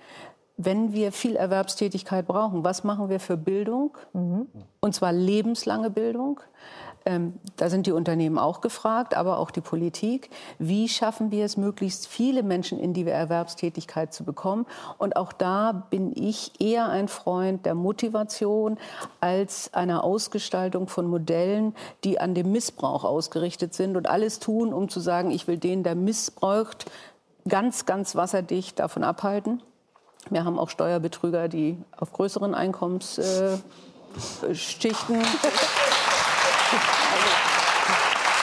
wenn wir viel Erwerbstätigkeit brauchen, was machen wir für Bildung? Mhm. Und zwar lebenslange Bildung. Ähm, da sind die Unternehmen auch gefragt, aber auch die Politik. Wie schaffen wir es, möglichst viele Menschen in die Erwerbstätigkeit zu bekommen? Und auch da bin ich eher ein Freund der Motivation als einer Ausgestaltung von Modellen, die an dem Missbrauch ausgerichtet sind und alles tun, um zu sagen, ich will den, der missbraucht, ganz, ganz wasserdicht davon abhalten. Wir haben auch Steuerbetrüger, die auf größeren Einkommensschichten äh,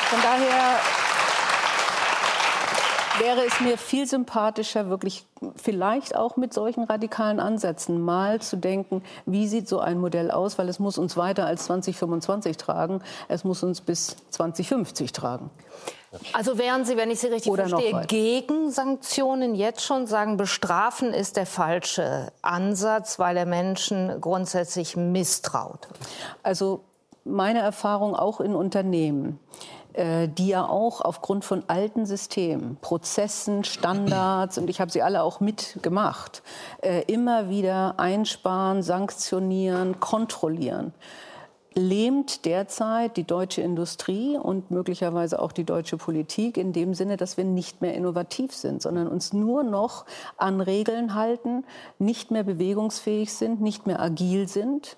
von daher wäre es mir viel sympathischer, wirklich vielleicht auch mit solchen radikalen Ansätzen mal zu denken, wie sieht so ein Modell aus, weil es muss uns weiter als 2025 tragen, es muss uns bis 2050 tragen. Also wären Sie, wenn ich Sie richtig Oder verstehe, gegen Sanktionen jetzt schon sagen, bestrafen ist der falsche Ansatz, weil er Menschen grundsätzlich misstraut? Also meine Erfahrung auch in Unternehmen, äh, die ja auch aufgrund von alten Systemen, Prozessen, Standards, und ich habe sie alle auch mitgemacht, äh, immer wieder einsparen, sanktionieren, kontrollieren lähmt derzeit die deutsche Industrie und möglicherweise auch die deutsche Politik in dem Sinne, dass wir nicht mehr innovativ sind, sondern uns nur noch an Regeln halten, nicht mehr bewegungsfähig sind, nicht mehr agil sind.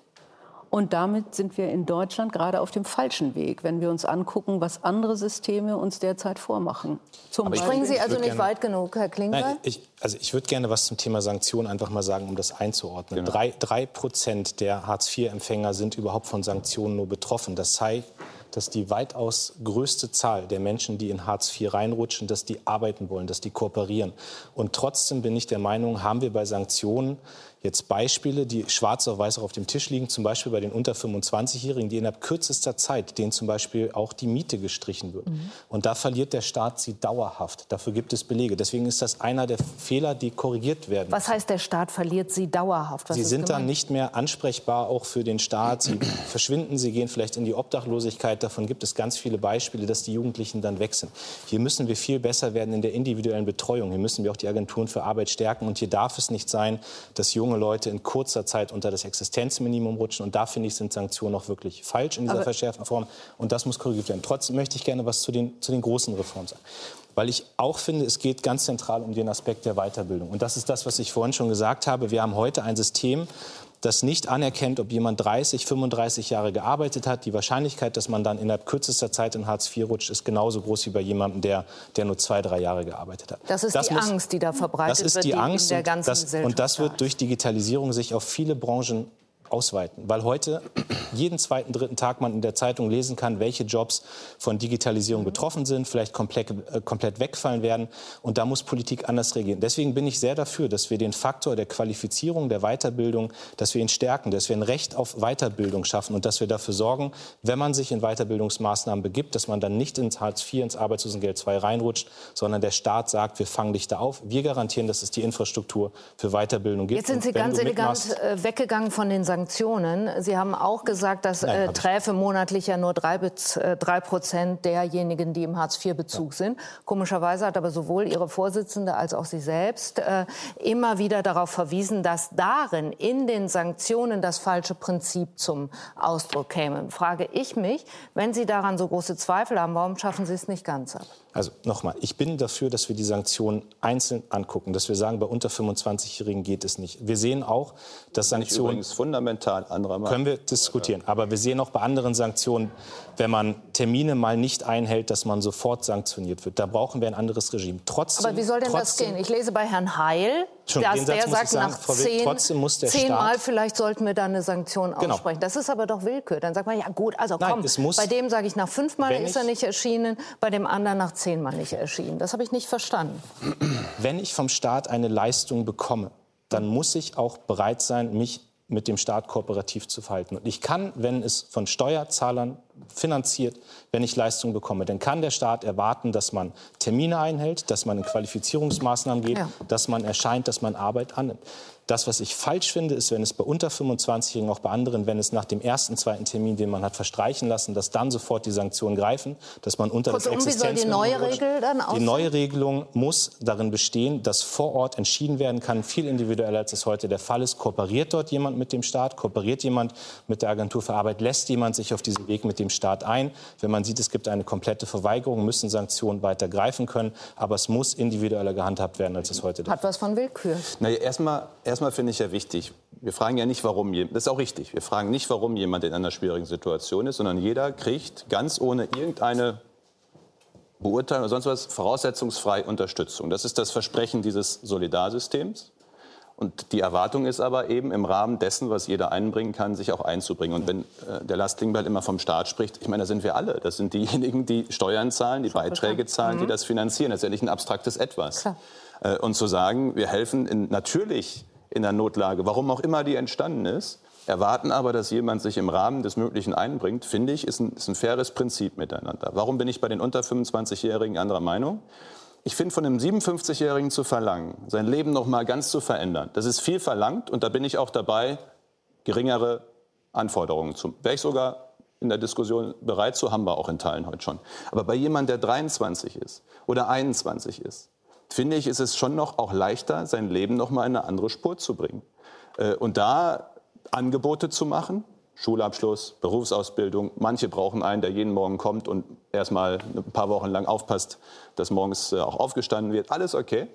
Und damit sind wir in Deutschland gerade auf dem falschen Weg, wenn wir uns angucken, was andere Systeme uns derzeit vormachen. Zum Springen Sie also nicht gerne, weit genug, Herr Klinger? Nein, ich, also ich würde gerne was zum Thema Sanktionen einfach mal sagen, um das einzuordnen. Genau. Drei, drei Prozent der Hartz-IV-Empfänger sind überhaupt von Sanktionen nur betroffen. Das zeigt, dass die weitaus größte Zahl der Menschen, die in Hartz IV reinrutschen, dass die arbeiten wollen, dass die kooperieren. Und trotzdem bin ich der Meinung, haben wir bei Sanktionen jetzt Beispiele, die schwarz auf weiß auf dem Tisch liegen, zum Beispiel bei den unter 25-Jährigen, die innerhalb kürzester Zeit, denen zum Beispiel auch die Miete gestrichen wird. Mhm. Und da verliert der Staat sie dauerhaft. Dafür gibt es Belege. Deswegen ist das einer der Fehler, die korrigiert werden. Was heißt, der Staat verliert sie dauerhaft? Was sie sind gemeint? dann nicht mehr ansprechbar, auch für den Staat. Sie <clears throat> verschwinden, sie gehen vielleicht in die Obdachlosigkeit. Davon gibt es ganz viele Beispiele, dass die Jugendlichen dann weg sind. Hier müssen wir viel besser werden in der individuellen Betreuung. Hier müssen wir auch die Agenturen für Arbeit stärken. Und hier darf es nicht sein, dass junge junge Leute in kurzer Zeit unter das Existenzminimum rutschen. Und da finde ich, sind Sanktionen auch wirklich falsch in dieser Aber verschärften Form. Und das muss korrigiert werden. Trotzdem möchte ich gerne was zu den, zu den großen Reformen sagen. Weil ich auch finde, es geht ganz zentral um den Aspekt der Weiterbildung. Und das ist das, was ich vorhin schon gesagt habe. Wir haben heute ein System, das nicht anerkennt, ob jemand 30, 35 Jahre gearbeitet hat. Die Wahrscheinlichkeit, dass man dann innerhalb kürzester Zeit in Hartz IV rutscht, ist genauso groß wie bei jemandem, der, der nur zwei, drei Jahre gearbeitet hat. Das ist das die muss, Angst, die da verbreitet wird. Das ist die, die Angst. In der ganzen und, das, und das wird durch Digitalisierung sich auf viele Branchen ausweiten, weil heute jeden zweiten, dritten Tag man in der Zeitung lesen kann, welche Jobs von Digitalisierung betroffen sind, vielleicht komplett, äh, komplett wegfallen werden. Und da muss Politik anders reagieren. Deswegen bin ich sehr dafür, dass wir den Faktor der Qualifizierung, der Weiterbildung, dass wir ihn stärken, dass wir ein Recht auf Weiterbildung schaffen und dass wir dafür sorgen, wenn man sich in Weiterbildungsmaßnahmen begibt, dass man dann nicht ins Hartz IV, ins Arbeitslosengeld II reinrutscht, sondern der Staat sagt, wir fangen dich da auf. Wir garantieren, dass es die Infrastruktur für Weiterbildung gibt. Jetzt sind Sie ganz elegant äh, weggegangen von den Sanktionen. Sie haben auch gesagt, dass Nein, äh, träfe monatlich ja nur drei, äh, drei Prozent derjenigen, die im Hartz-IV-Bezug ja. sind. Komischerweise hat aber sowohl Ihre Vorsitzende als auch Sie selbst äh, immer wieder darauf verwiesen, dass darin in den Sanktionen das falsche Prinzip zum Ausdruck käme. Frage ich mich, wenn Sie daran so große Zweifel haben, warum schaffen Sie es nicht ganz ab? Also nochmal, ich bin dafür, dass wir die Sanktionen einzeln angucken, dass wir sagen, bei unter 25-Jährigen geht es nicht. Wir sehen auch, dass Sanktionen fundamental anderer Meinung. Können wir diskutieren. Aber wir sehen auch bei anderen Sanktionen, wenn man Termine mal nicht einhält, dass man sofort sanktioniert wird. Da brauchen wir ein anderes Regime. Trotzdem, Aber wie soll denn das trotzdem, gehen? Ich lese bei Herrn Heil, Schon, dass der sagt, sagen, nach zehn, trotzdem muss der zehnmal Staat- vielleicht sollten wir da eine Sanktion Genau. aussprechen. Das ist aber doch Willkür. Dann sagt man, ja gut, also Nein, komm, es muss- bei dem sage ich, nach fünfmal ist er ich- nicht erschienen, bei dem anderen nach zehnmal nicht erschienen. Das habe ich nicht verstanden. wenn ich vom Staat eine Leistung bekomme, dann muss ich auch bereit sein, mich mit dem Staat kooperativ zu verhalten. Und ich kann, wenn es von Steuerzahlern finanziert, wenn ich Leistungen bekomme, dann kann der Staat erwarten, dass man Termine einhält, dass man in Qualifizierungsmaßnahmen geht, Ja. dass man erscheint, dass man Arbeit annimmt. Das, was ich falsch finde, ist, wenn es bei unter 25-Jährigen, auch bei anderen, wenn es nach dem ersten, zweiten Termin, den man hat verstreichen lassen, dass dann sofort die Sanktionen greifen, dass man unter Kurzum, das wie soll die neue rutscht. Regel dann Die aussehen? neue Regelung muss darin bestehen, dass vor Ort entschieden werden kann, viel individueller als es heute der Fall ist. Kooperiert dort jemand mit dem Staat? Kooperiert jemand mit der Agentur für Arbeit? Lässt jemand sich auf diesen Weg mit dem Staat ein? Wenn man sieht, es gibt eine komplette Verweigerung, müssen Sanktionen weiter greifen können. Aber es muss individueller gehandhabt werden, als es heute der Hat was von Willkür. Naja, erstmal, erstmal finde ich ja wichtig, wir fragen ja nicht, warum jemand, das ist auch richtig, wir fragen nicht, warum jemand in einer schwierigen Situation ist, sondern jeder kriegt ganz ohne irgendeine Beurteilung oder sonst was voraussetzungsfrei Unterstützung. Das ist das Versprechen dieses Solidarsystems. Und die Erwartung ist aber eben im Rahmen dessen, was jeder einbringen kann, sich auch einzubringen. Und wenn äh, der Lars Klingbeil immer vom Staat spricht, ich meine, da sind wir alle. Das sind diejenigen, die Steuern zahlen, die Beiträge zahlen, die das finanzieren. Das ist ja nicht ein abstraktes Etwas. Äh, und zu sagen, wir helfen in, natürlich in der Notlage, warum auch immer die entstanden ist, erwarten aber, dass jemand sich im Rahmen des Möglichen einbringt, finde ich, ist ein, ist ein faires Prinzip miteinander. Warum bin ich bei den unter 25-Jährigen anderer Meinung? Ich finde, von einem 57-Jährigen zu verlangen, sein Leben noch mal ganz zu verändern, das ist viel verlangt und da bin ich auch dabei, geringere Anforderungen zu. Wäre ich sogar in der Diskussion bereit zu, haben wir auch in Teilen heute schon. Aber bei jemandem, der 23 ist oder 21 ist, finde ich, ist es schon noch auch leichter, sein Leben noch mal in eine andere Spur zu bringen. Äh, Und da Angebote zu machen, Schulabschluss, Berufsausbildung. Manche brauchen einen, der jeden Morgen kommt und erstmal ein paar Wochen lang aufpasst, dass morgens äh, auch aufgestanden wird. Alles okay.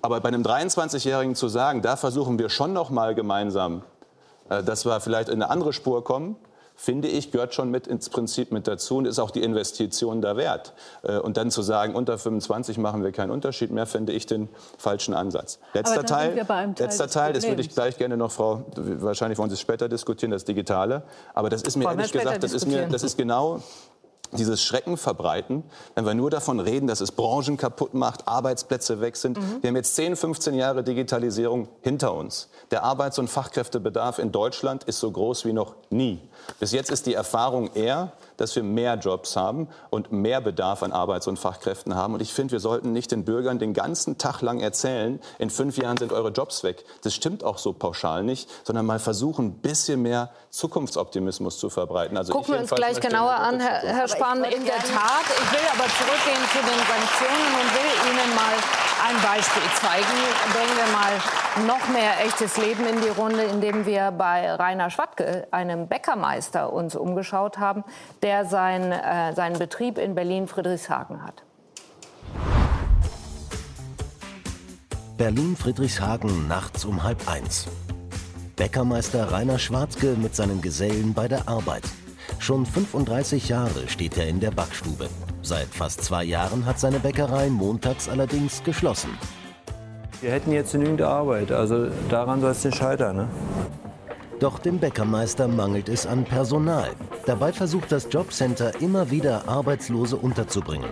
Aber bei einem 23-Jährigen zu sagen, da versuchen wir schon noch mal gemeinsam, äh, dass wir vielleicht in eine andere Spur kommen, finde ich, gehört schon mit ins Prinzip mit dazu und ist auch die Investition da wert. Äh, Und dann zu sagen, unter 25 machen wir keinen Unterschied mehr, finde ich den falschen Ansatz. Letzter Teil, Teil letzter Teil, das würde ich gleich gerne noch, Frau, wahrscheinlich wollen Sie es später diskutieren, das Digitale. Aber das ist mir ehrlich gesagt, das ist, mir, das ist genau dieses Schrecken verbreiten, wenn wir nur davon reden, dass es Branchen kaputt macht, Arbeitsplätze weg sind. Mhm. Wir haben jetzt 10, 15 Jahre Digitalisierung hinter uns. Der Arbeits- und Fachkräftebedarf in Deutschland ist so groß wie noch nie. Bis jetzt ist die Erfahrung eher, dass wir mehr Jobs haben und mehr Bedarf an Arbeits- und Fachkräften haben. Und ich finde, wir sollten nicht den Bürgern den ganzen Tag lang erzählen, in fünf Jahren sind eure Jobs weg. Das stimmt auch so pauschal nicht, sondern mal versuchen, ein bisschen mehr Zukunftsoptimismus zu verbreiten. Also Gucken wir uns gleich genauer an, Herr, Herr Spahn. In der Tat, ich will aber zurückgehen zu den Sanktionen und will Ihnen mal ein Beispiel zeigen. Bringen wir mal noch mehr echtes Leben in die Runde, indem wir bei Rainer Schwattke, einem Bäckermeister, uns umgeschaut haben, der sein, äh, seinen Betrieb in Berlin-Friedrichshagen hat. Berlin-Friedrichshagen nachts um halb eins. Bäckermeister Rainer Schwarzke mit seinen Gesellen bei der Arbeit. Schon 35 Jahre steht er in der Backstube. Seit fast zwei Jahren hat seine Bäckerei montags allerdings geschlossen. Wir hätten jetzt genügend Arbeit, also daran soll es nicht scheitern. Ne? Doch dem Bäckermeister mangelt es an Personal. Dabei versucht das Jobcenter immer wieder Arbeitslose unterzubringen.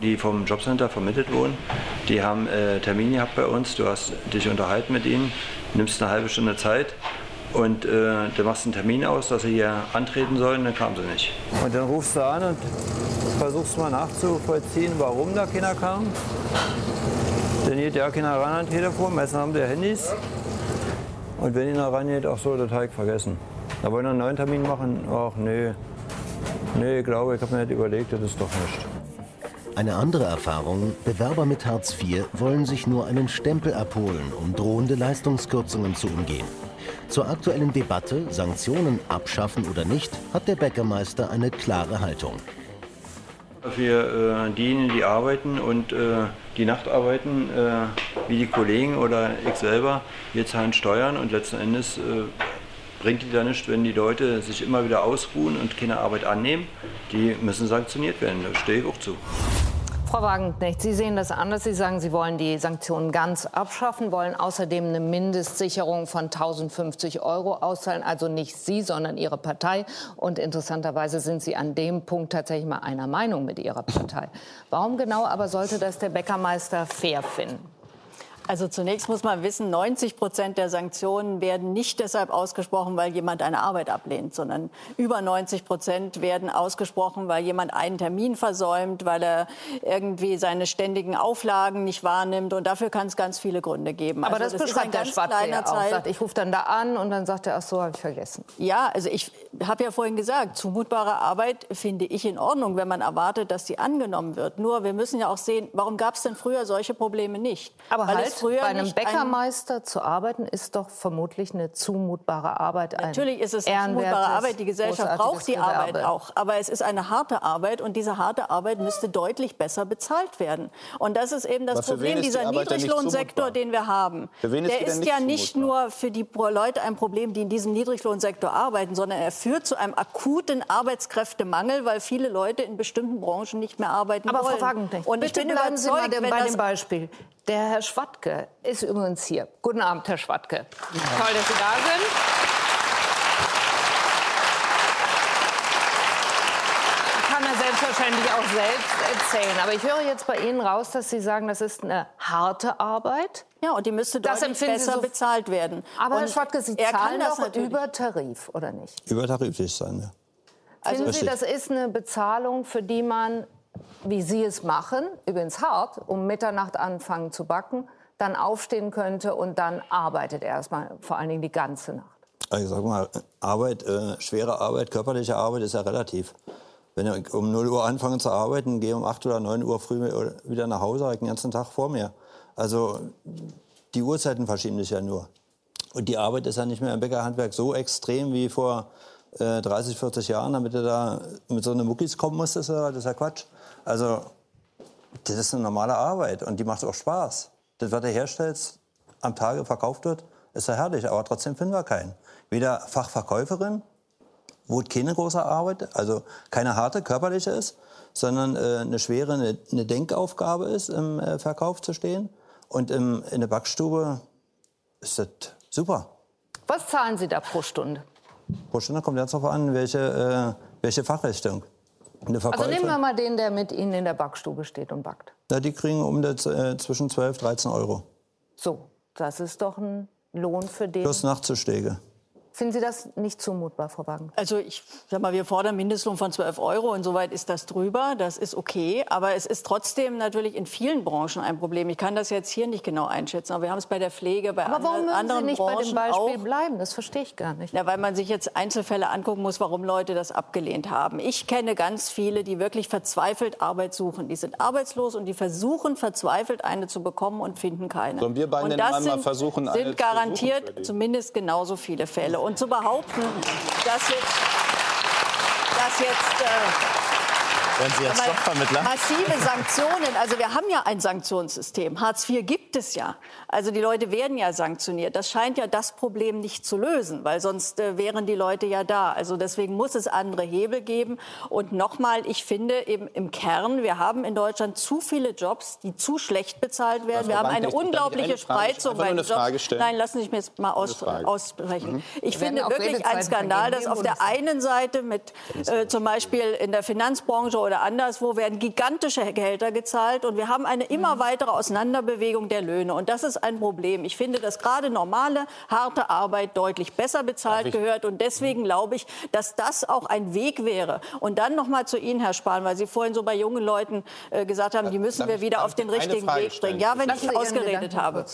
Die vom Jobcenter vermittelt wurden, die haben äh, Termin gehabt bei uns. Du hast dich unterhalten mit ihnen, nimmst eine halbe Stunde Zeit und äh, du machst einen Termin aus, dass sie hier antreten sollen, dann kamen sie nicht. Und dann rufst du an und versuchst mal nachzuvollziehen, warum da keiner kam. Dann geht ja keiner ran am Telefon, meistens haben die Handys. Und wenn einer rangeht, ach so, das habe ich vergessen. Da wollen wir einen neuen Termin machen? Ach nee, nee, ich glaube, ich habe mir nicht überlegt, das ist doch nicht. Eine andere Erfahrung, Bewerber mit Hartz IV wollen sich nur einen Stempel abholen, um drohende Leistungskürzungen zu umgehen. Zur aktuellen Debatte, Sanktionen abschaffen oder nicht, hat der Bäckermeister eine klare Haltung. Für äh, diejenigen, die arbeiten und äh, die Nacht arbeiten, äh, wie die Kollegen oder ich selber, wir zahlen Steuern und letzten Endes äh, bringt die da nichts, wenn die Leute sich immer wieder ausruhen und keine Arbeit annehmen. Die müssen sanktioniert werden, da stehe ich auch zu. Frau Wagenknecht, Sie sehen das anders. Sie sagen, Sie wollen die Sanktionen ganz abschaffen, wollen außerdem eine Mindestsicherung von 1050 Euro auszahlen. Also nicht Sie, sondern Ihre Partei. Und interessanterweise sind Sie an dem Punkt tatsächlich mal einer Meinung mit Ihrer Partei. Warum genau aber sollte das der Bäckermeister fair finden? Also zunächst muss man wissen, 90 Prozent der Sanktionen werden nicht deshalb ausgesprochen, weil jemand eine Arbeit ablehnt, sondern über 90 Prozent werden ausgesprochen, weil jemand einen Termin versäumt, weil er irgendwie seine ständigen Auflagen nicht wahrnimmt. Und dafür kann es ganz viele Gründe geben. Aber also das, das beschreibt der Schwarze ja auch. Sagt, ich rufe dann da an und dann sagt er, ach so, habe ich vergessen. Ja, also ich habe ja vorhin gesagt, zumutbare Arbeit finde ich in Ordnung, wenn man erwartet, dass sie angenommen wird. Nur wir müssen ja auch sehen, warum gab es denn früher solche Probleme nicht? Aber halt früher bei einem Bäckermeister ein zu arbeiten ist doch vermutlich eine zumutbare Arbeit. Natürlich ist es eine zumutbare Arbeit. Die Gesellschaft braucht die Arbeit auch. Aber es ist eine harte Arbeit und diese harte Arbeit müsste deutlich besser bezahlt werden. Und das ist eben das Problem dieser die Niedriglohnsektor, den wir haben. Der ist ja nicht nur für die Leute ein Problem, die in diesem Niedriglohnsektor arbeiten, sondern er führt zu einem akuten Arbeitskräftemangel, weil viele Leute in bestimmten Branchen nicht mehr arbeiten Aber wollen. Frau Wagenknecht, und ich bin bleiben Sie mal bei dem Beispiel. Der Herr Schwattke ist übrigens hier. Guten Abend, Herr Schwattke. Ja. Toll, dass Sie da sind. Kann er selbstverständlich auch selbst erzählen. Aber ich höre jetzt bei Ihnen raus, dass Sie sagen, das ist eine harte Arbeit. Ja, und die müsste deutlich besser so bezahlt werden. Aber und Herr Schwattke, Sie zahlen doch natürlich. über Tarif, oder nicht? Über Tarif ist sein, ja. Also Finden Sie, das ist eine Bezahlung, für die man wie Sie es machen, übrigens hart, um Mitternacht anfangen zu backen, dann aufstehen könnte und dann arbeitet erstmal, vor allen Dingen die ganze Nacht. Also ich sag mal, Arbeit, äh, schwere Arbeit, körperliche Arbeit ist ja relativ. Wenn ich um 0 Uhr anfange zu arbeiten, gehe um 8 oder 9 Uhr früh wieder nach Hause, habe ich den ganzen Tag vor mir. Also die Uhrzeiten verschieben sich ja nur. Und die Arbeit ist ja nicht mehr im Bäckerhandwerk so extrem wie vor äh, 30, 40 Jahren, damit du da mit so einem Muckis kommen musstest, das ist ja Quatsch. Also, das ist eine normale Arbeit und die macht auch Spaß. Das, was du herstellst, am Tage verkauft wird, ist ja herrlich, aber trotzdem finden wir keinen. Weder Fachverkäuferin, wo keine große Arbeit, also keine harte körperliche ist, sondern äh, eine schwere, eine, eine, Denkaufgabe ist, im äh, Verkauf zu stehen. Und im, in der Backstube ist das super. Was zahlen Sie da pro Stunde? Pro Stunde kommt jetzt darauf an, welche, äh, welche Fachrichtung. Also nehmen wir mal den, der mit Ihnen in der Backstube steht und backt. Ja, die kriegen um der, äh, zwischen 12 und 13 Euro. So, das ist doch ein Lohn für den. Plus Nachtzuschläge. Finden Sie das nicht zumutbar, Frau Wagen? Also ich sag mal, wir fordern Mindestlohn von 12 Euro. Insoweit ist das drüber. Das ist okay. Aber es ist trotzdem natürlich in vielen Branchen ein Problem. Ich kann das jetzt hier nicht genau einschätzen. Aber wir haben es bei der Pflege, bei aber warum anderen Sie nicht Branchen bei dem Beispiel auch. bleiben? Das verstehe ich gar nicht. Ja, weil man sich jetzt Einzelfälle angucken muss, warum Leute das abgelehnt haben. Ich kenne ganz viele, die wirklich verzweifelt Arbeit suchen. Die sind arbeitslos und die versuchen verzweifelt eine zu bekommen und finden keine. Sollen wir beiden und das sind, sind, versuchen, sind garantiert zumindest genauso viele Fälle. Und zu behaupten, dass jetzt, dass jetzt äh, wenn Sie jetzt Jobvermittler? Massive Sanktionen. Also wir haben ja ein Sanktionssystem. Hartz IV gibt es ja. Also die Leute werden ja sanktioniert. Das scheint ja das Problem nicht zu lösen, weil sonst äh, wären die Leute ja da. Also deswegen muss es andere Hebel geben. Und nochmal, ich finde eben im Kern, wir haben in Deutschland zu viele Jobs, die zu schlecht bezahlt werden. Wir haben eine unglaubliche Spreizung bei den Jobs. Nein, lassen Sie mich jetzt mal aus, aussprechen. Mhm. Ich finde wirklich ein Skandal, dass auf der einen Seite mit äh, zum Beispiel in der Finanzbranche oder anderswo werden gigantische Gehälter gezahlt und wir haben eine immer mhm. weitere Auseinanderbewegung der Löhne. Und das ist ein Problem. Ich finde, dass gerade normale, harte Arbeit deutlich besser bezahlt gehört. Und deswegen glaube ich, dass das auch ein Weg wäre. Und dann noch mal zu Ihnen, Herr Spahn, weil Sie vorhin so bei jungen Leuten äh, gesagt haben, die müssen wir wieder auf den richtigen Weg bringen. Ja, wenn ich ausgeredet habe.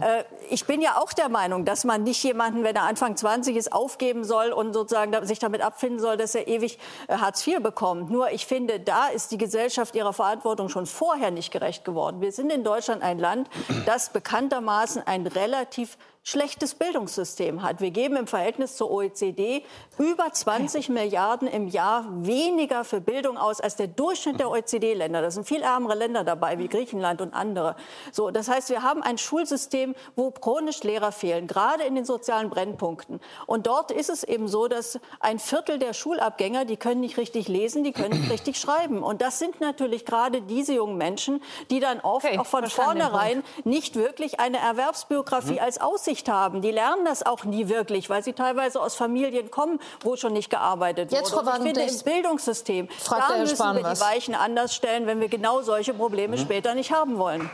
Äh, ich bin ja auch der Meinung, dass man nicht jemanden, wenn er Anfang 20 ist, aufgeben soll und sozusagen sich damit abfinden soll, dass er ewig äh, Hartz IV bekommt. Nur ich finde, da ist die Gesellschaft ihrer Verantwortung schon vorher nicht gerecht geworden. Wir sind in Deutschland ein Land, das bekanntermaßen ein relativ schlechtes Bildungssystem hat. Wir geben im Verhältnis zur OECD über 20 Milliarden im Jahr weniger für Bildung aus als der Durchschnitt der OECD-Länder. Da sind viel ärmere Länder dabei, wie Griechenland und andere. So, das heißt, wir haben ein Schulsystem, wo chronisch Lehrer fehlen, gerade in den sozialen Brennpunkten. Und dort ist es eben so, dass ein Viertel der Schulabgänger, die können nicht richtig lesen, die können nicht richtig schreiben. Und das sind natürlich gerade diese jungen Menschen, die dann oft okay, auch von vornherein nicht wirklich eine Erwerbsbiografie hm. als Aussicht Aussicht haben. Die lernen das auch nie wirklich, weil sie teilweise aus Familien kommen, wo schon nicht gearbeitet Jetzt, wurde. Und ich finde, im Bildungssystem, da müssen Spahn wir die Weichen anders stellen, wenn wir genau solche Probleme mhm. später nicht haben wollen.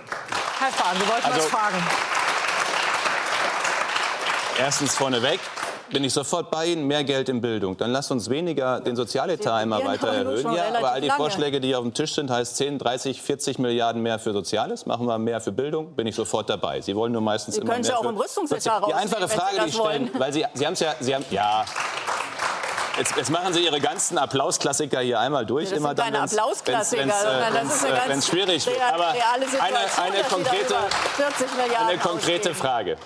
Herr Spahn, Sie wollten also, was fragen. Erstens vorneweg, bin ich sofort bei Ihnen, mehr Geld in Bildung. Dann lasst uns weniger den Sozialetat immer weiter erhöhen. Ja, aber all die. Vorschläge, die auf dem Tisch sind, heißt 10, 30, 40 Milliarden mehr für Soziales. Machen wir mehr für Bildung, bin ich sofort dabei. Sie wollen nur meistens Sie immer mehr Sie können ja auch im Rüstungsetat Die einfache Frage, die ich stellen, weil Sie, Sie haben es ja, Sie haben, ja, Jetzt, jetzt, machen Sie Ihre ganzen Applausklassiker hier einmal durch. Das immer dann, keine Applausklassiker, wenn es äh, schwierig wird. Aber eine, eine konkrete, eine konkrete Frage,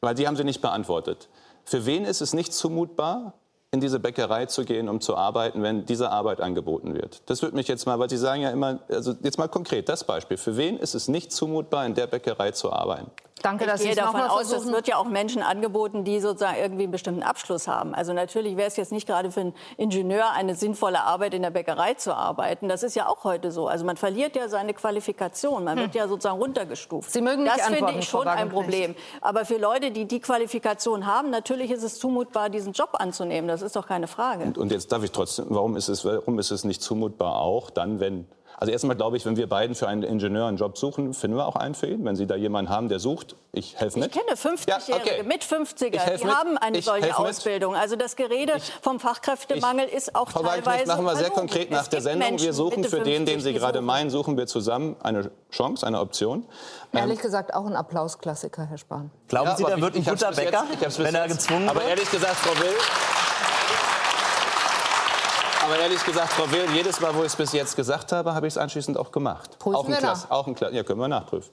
weil die haben Sie nicht beantwortet. Für wen ist es nicht zumutbar, in diese Bäckerei zu gehen, um zu arbeiten, wenn diese Arbeit angeboten wird. Das würde mich jetzt mal, weil Sie sagen ja immer, also jetzt mal konkret das Beispiel. Für wen ist es nicht zumutbar, in der Bäckerei zu arbeiten? Danke, dass ich gehe davon aus, es wird ja auch Menschen angeboten, die sozusagen irgendwie einen bestimmten Abschluss haben. Also natürlich wäre es jetzt nicht gerade für einen Ingenieur eine sinnvolle Arbeit in der Bäckerei zu arbeiten. Das ist ja auch heute so. Also man verliert ja seine Qualifikation. Man hm. wird ja sozusagen runtergestuft. Sie mögen nicht Das finde ich schon ein Problem. Aber für Leute, die die Qualifikation haben, natürlich ist es zumutbar, diesen Job anzunehmen. Das ist doch keine Frage. Und, und jetzt darf ich trotzdem, warum ist es, warum ist es nicht zumutbar auch dann, wenn also erstmal glaube ich, wenn wir beiden für einen Ingenieur einen Job suchen, finden wir auch einen für ihn. Wenn Sie da jemanden haben, der sucht, ich helfe mit. Ich kenne 50-Jährige ja, okay. mit 50er, die mit. haben eine ich solche Ausbildung. Also das Gerede ich, vom Fachkräftemangel ich, ist auch Frau teilweise machen wir sehr konkret nach der Sendung. Wir suchen für den, den Sie gerade meinen, suchen wir zusammen eine Chance, eine Option. Ehrlich ähm, gesagt auch ein Applausklassiker, Herr Spahn. Glauben ja, Sie, da wird ein guter Bäcker, wenn er gezwungen wird? Aber ehrlich gesagt, Frau Will, aber ehrlich gesagt, Frau Will, jedes Mal, wo ich es bis jetzt gesagt habe, habe ich es anschließend auch gemacht. Prüfen auch wir Klass, nach. Auch ein Klass, ja, können wir nachprüfen.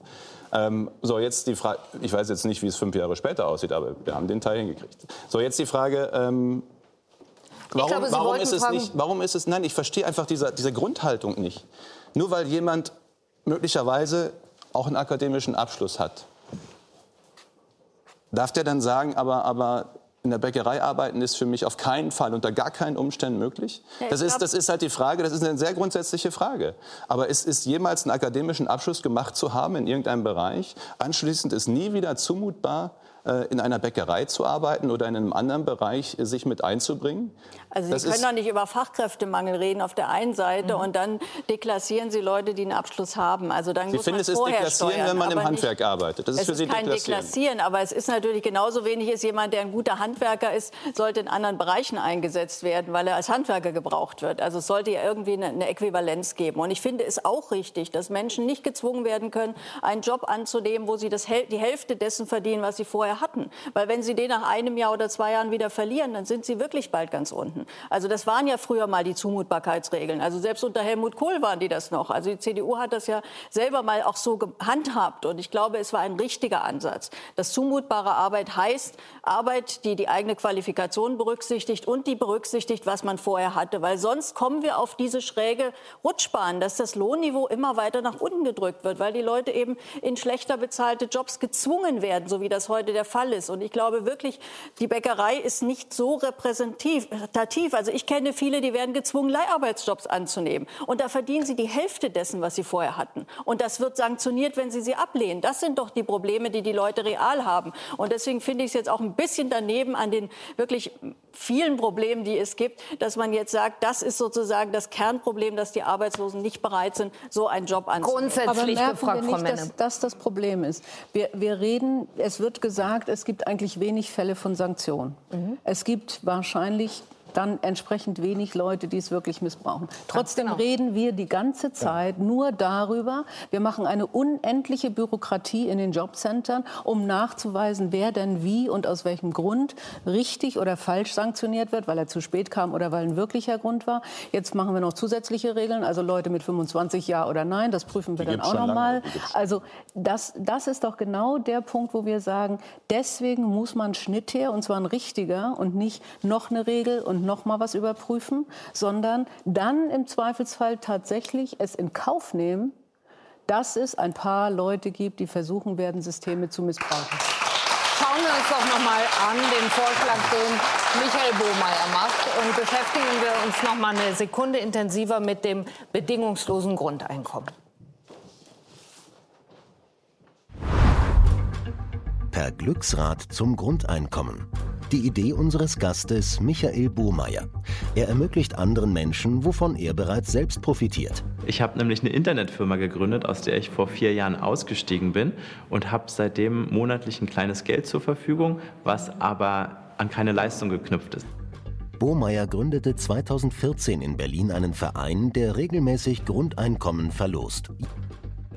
Ähm, so, jetzt die Frage, ich weiß jetzt nicht, wie es fünf Jahre später aussieht, aber wir haben den Teil hingekriegt. So, jetzt die Frage, ähm, warum, glaube, warum ist es nicht, warum ist es, nein, ich verstehe einfach diese, diese Grundhaltung nicht. Nur weil jemand möglicherweise auch einen akademischen Abschluss hat, darf der dann sagen, aber, aber in der Bäckerei arbeiten ist für mich auf keinen Fall unter gar keinen Umständen möglich. Das ist, das ist halt die Frage, das ist eine sehr grundsätzliche Frage. Aber ist, ist jemals einen akademischen Abschluss gemacht zu haben in irgendeinem Bereich, anschließend ist nie wieder zumutbar, in einer Bäckerei zu arbeiten oder in einem anderen Bereich sich mit einzubringen? Also Sie können doch nicht über Fachkräftemangel reden auf der einen Seite mhm. und dann deklassieren Sie Leute, die einen Abschluss haben. Also dann Sie muss finden, es ist deklassieren, steuern, wenn man im Handwerk nicht, arbeitet. Das ist für Sie kein deklassieren. deklassieren, aber es ist natürlich genauso wenig ist jemand, der ein guter Handwerker ist, sollte in anderen Bereichen eingesetzt werden, weil er als Handwerker gebraucht wird. Also es sollte ja irgendwie eine, eine Äquivalenz geben. Und ich finde es auch richtig, dass Menschen nicht gezwungen werden können, einen Job anzunehmen, wo sie das, die Hälfte dessen verdienen, was sie vorher hatten. Weil wenn sie den nach einem Jahr oder zwei Jahren wieder verlieren, dann sind sie wirklich bald ganz unten. Also das waren ja früher mal die Zumutbarkeitsregeln. Also selbst unter Helmut Kohl waren die das noch. Also die CDU hat das ja selber mal auch so gehandhabt. Und ich glaube, es war ein richtiger Ansatz. Dass zumutbare Arbeit heißt Arbeit, die die eigene Qualifikation berücksichtigt und die berücksichtigt, was man vorher hatte. Weil sonst kommen wir auf diese schräge Rutschbahn, dass das Lohnniveau immer weiter nach unten gedrückt wird, weil die Leute eben in schlechter bezahlte Jobs gezwungen werden, so wie das heute der Fall ist. Und ich glaube wirklich, die Bäckerei ist nicht so repräsentativ. Also ich kenne viele, die werden gezwungen, Leiharbeitsjobs anzunehmen. Und da verdienen sie die Hälfte dessen, was sie vorher hatten. Und das wird sanktioniert, wenn sie sie ablehnen. Das sind doch die Probleme, die die Leute real haben. Und deswegen finde ich es jetzt auch ein bisschen daneben an den wirklich vielen Problemen, die es gibt, dass man jetzt sagt, das ist sozusagen das Kernproblem, dass die Arbeitslosen nicht bereit sind, so einen Job anzunehmen. Grundsätzlich Aber gefragt, wir nicht, dass das das Problem ist. Wir, wir reden, es wird gesagt, es gibt eigentlich wenig Fälle von Sanktionen. Mhm. Es gibt wahrscheinlich dann entsprechend wenig Leute, die es wirklich missbrauchen. Trotzdem genau. reden wir die ganze Zeit ja. nur darüber. Wir machen eine unendliche Bürokratie in den Jobcentern, um nachzuweisen, wer denn wie und aus welchem Grund richtig oder falsch sanktioniert wird, weil er zu spät kam oder weil ein wirklicher Grund war. Jetzt machen wir noch zusätzliche Regeln, also Leute mit 25 ja oder nein, das prüfen wir die dann auch noch mal. Also das, das ist doch genau der Punkt, wo wir sagen, deswegen muss man Schnitt her und zwar ein richtiger und nicht noch eine Regel und noch mal was überprüfen, sondern dann im Zweifelsfall tatsächlich es in Kauf nehmen, dass es ein paar Leute gibt, die versuchen werden, Systeme zu missbrauchen. Schauen wir uns doch noch mal an den Vorschlag, den Michael Bohmeier macht und beschäftigen wir uns noch mal eine Sekunde intensiver mit dem bedingungslosen Grundeinkommen. Per Glücksrad zum Grundeinkommen. Die Idee unseres Gastes Michael Bohmeier. Er ermöglicht anderen Menschen, wovon er bereits selbst profitiert. Ich habe nämlich eine Internetfirma gegründet, aus der ich vor vier Jahren ausgestiegen bin und habe seitdem monatlich ein kleines Geld zur Verfügung, was aber an keine Leistung geknüpft ist. Bohmeier gründete 2014 in Berlin einen Verein, der regelmäßig Grundeinkommen verlost.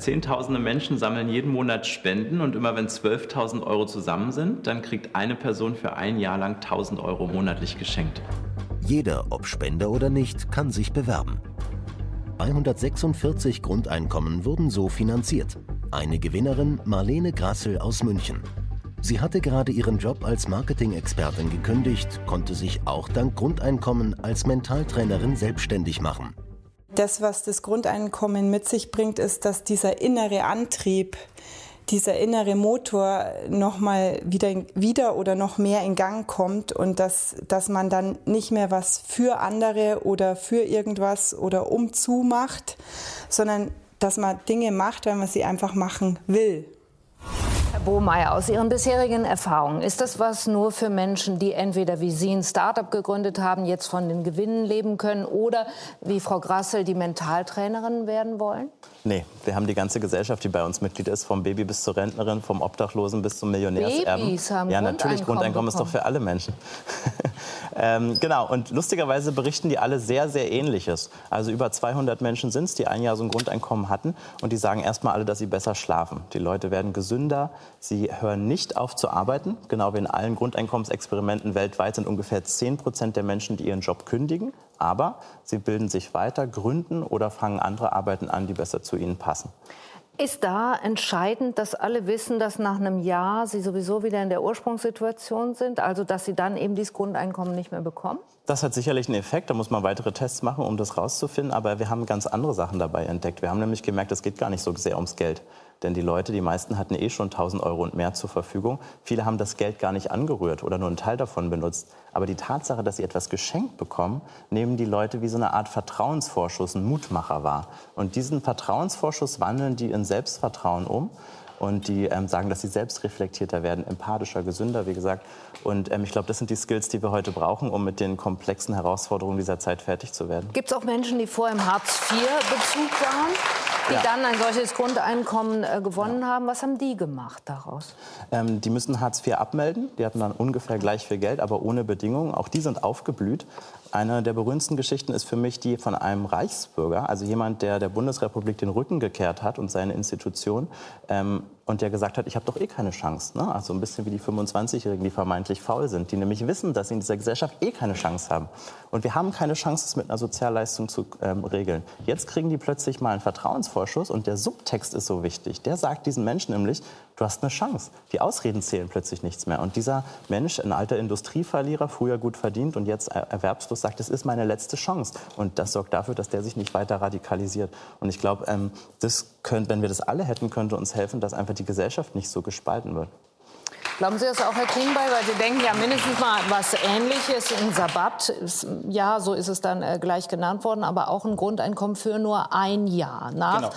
Zehntausende Menschen sammeln jeden Monat Spenden und immer wenn 12.000 Euro zusammen sind, dann kriegt eine Person für ein Jahr lang 1.000 Euro monatlich geschenkt. Jeder, ob Spender oder nicht, kann sich bewerben. 246 Grundeinkommen wurden so finanziert. Eine Gewinnerin Marlene Grassel aus München. Sie hatte gerade ihren Job als Marketing-Expertin gekündigt, konnte sich auch dank Grundeinkommen als Mentaltrainerin selbstständig machen. Das, was das Grundeinkommen mit sich bringt, ist, dass dieser innere Antrieb, dieser innere Motor nochmal wieder, wieder oder noch mehr in Gang kommt und dass, dass man dann nicht mehr was für andere oder für irgendwas oder umzu macht, sondern dass man Dinge macht, weil man sie einfach machen will. Herr Bohmeier, aus Ihren bisherigen Erfahrungen, ist das was nur für Menschen, die entweder wie Sie ein Start-up gegründet haben, jetzt von den Gewinnen leben können oder wie Frau Grassel die Mentaltrainerin werden wollen? Nee, wir haben die ganze Gesellschaft, die bei uns Mitglied ist, vom Baby bis zur Rentnerin, vom Obdachlosen bis zum Millionärserben. Babys haben ja, natürlich, Grundeinkommen ist doch für alle Menschen. <laughs> ähm, genau, und lustigerweise berichten die alle sehr, sehr Ähnliches. Also über 200 Menschen sind es, die ein Jahr so ein Grundeinkommen hatten und die sagen erstmal alle, dass sie besser schlafen. Die Leute werden gesünder, Sie hören nicht auf zu arbeiten. Genau wie in allen Grundeinkommensexperimenten weltweit sind ungefähr 10 Prozent der Menschen, die ihren Job kündigen. Aber sie bilden sich weiter, gründen oder fangen andere Arbeiten an, die besser zu ihnen passen. Ist da entscheidend, dass alle wissen, dass nach einem Jahr sie sowieso wieder in der Ursprungssituation sind, also dass sie dann eben dieses Grundeinkommen nicht mehr bekommen? Das hat sicherlich einen Effekt, da muss man weitere Tests machen, um das rauszufinden. Aber wir haben ganz andere Sachen dabei entdeckt. Wir haben nämlich gemerkt, es geht gar nicht so sehr ums Geld. Denn die Leute, die meisten hatten eh schon 1000 Euro und mehr zur Verfügung. Viele haben das Geld gar nicht angerührt oder nur einen Teil davon benutzt. Aber die Tatsache, dass sie etwas geschenkt bekommen, nehmen die Leute wie so eine Art Vertrauensvorschuss, ein Mutmacher wahr. Und diesen Vertrauensvorschuss wandeln die in Selbstvertrauen um und die ähm, sagen, dass sie selbstreflektierter werden, empathischer, gesünder, wie gesagt. Und ähm, ich glaube, das sind die Skills, die wir heute brauchen, um mit den komplexen Herausforderungen dieser Zeit fertig zu werden. Gibt es auch Menschen, die vorher im Hartz-IV-Bezug waren? Die ja. dann ein solches Grundeinkommen äh, gewonnen ja. haben. Was haben die gemacht daraus? Ähm, die müssen Hartz IV abmelden. Die hatten dann ungefähr gleich viel Geld, aber ohne Bedingungen. Auch die sind aufgeblüht. Eine der berühmtesten Geschichten ist für mich die von einem Reichsbürger, also jemand, der der Bundesrepublik den Rücken gekehrt hat und seine Institution. Ähm, und der gesagt hat, ich habe doch eh keine Chance. Ne? Also ein bisschen wie die 25-Jährigen, die vermeintlich faul sind, die nämlich wissen, dass sie in dieser Gesellschaft eh keine Chance haben. Und wir haben keine Chance, es mit einer Sozialleistung zu ähm, regeln. Jetzt kriegen die plötzlich mal einen Vertrauensvorschuss und der Subtext ist so wichtig. Der sagt diesen Menschen nämlich, du hast eine Chance. Die Ausreden zählen plötzlich nichts mehr. Und dieser Mensch, ein alter Industrieverlierer, früher gut verdient und jetzt erwerbslos, sagt, es ist meine letzte Chance. Und das sorgt dafür, dass der sich nicht weiter radikalisiert. Und ich glaube, ähm, das könnte, wenn wir das alle hätten, könnte uns helfen, dass einfach die Gesellschaft nicht so gespalten wird. Glauben Sie das auch, Herr Klingbeil? Weil Sie denken ja mindestens mal was Ähnliches. in Sabbat, ja, so ist es dann äh, gleich genannt worden, aber auch ein Grundeinkommen für nur ein Jahr. Nach genau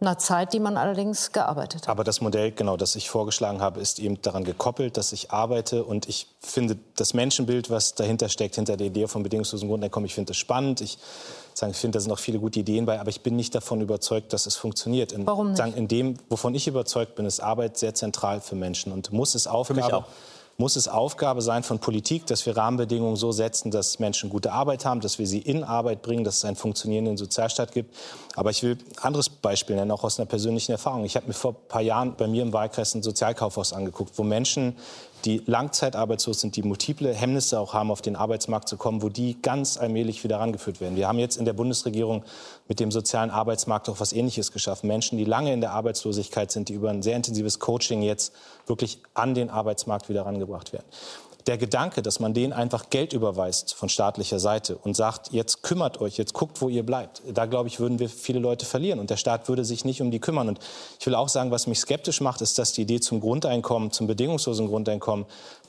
einer Zeit, die man allerdings gearbeitet hat. Aber das Modell, genau, das ich vorgeschlagen habe, ist eben daran gekoppelt, dass ich arbeite. Und ich finde das Menschenbild, was dahinter steckt, hinter der Idee vom bedingungslosen Grundeinkommen, ich finde das spannend. Ich, sagen, ich finde, da sind auch viele gute Ideen bei, aber ich bin nicht davon überzeugt, dass es funktioniert. In, Warum nicht? Sagen, in dem, wovon ich überzeugt bin, ist Arbeit sehr zentral für Menschen und muss es Aufgabe muss es Aufgabe sein von Politik, dass wir Rahmenbedingungen so setzen, dass Menschen gute Arbeit haben, dass wir sie in Arbeit bringen, dass es einen funktionierenden Sozialstaat gibt. Aber ich will ein anderes Beispiel nennen, auch aus einer persönlichen Erfahrung. Ich habe mir vor ein paar Jahren bei mir im Wahlkreis ein Sozialkaufhaus angeguckt, wo Menschen die langzeitarbeitslos sind, die multiple Hemmnisse auch haben, auf den Arbeitsmarkt zu kommen, wo die ganz allmählich wieder rangeführt werden. Wir haben jetzt in der Bundesregierung mit dem sozialen Arbeitsmarkt auch was Ähnliches geschaffen. Menschen, die lange in der Arbeitslosigkeit sind, die über ein sehr intensives Coaching jetzt wirklich an den Arbeitsmarkt wieder rangebracht werden der Gedanke, dass man denen einfach Geld überweist von staatlicher Seite und sagt, jetzt kümmert euch, jetzt guckt, wo ihr bleibt, da glaube ich, würden wir viele Leute verlieren und der Staat würde sich nicht um die kümmern. Und ich will auch sagen, was mich skeptisch macht, ist, dass die Idee zum Grundeinkommen, zum bedingungslosen Grundeinkommen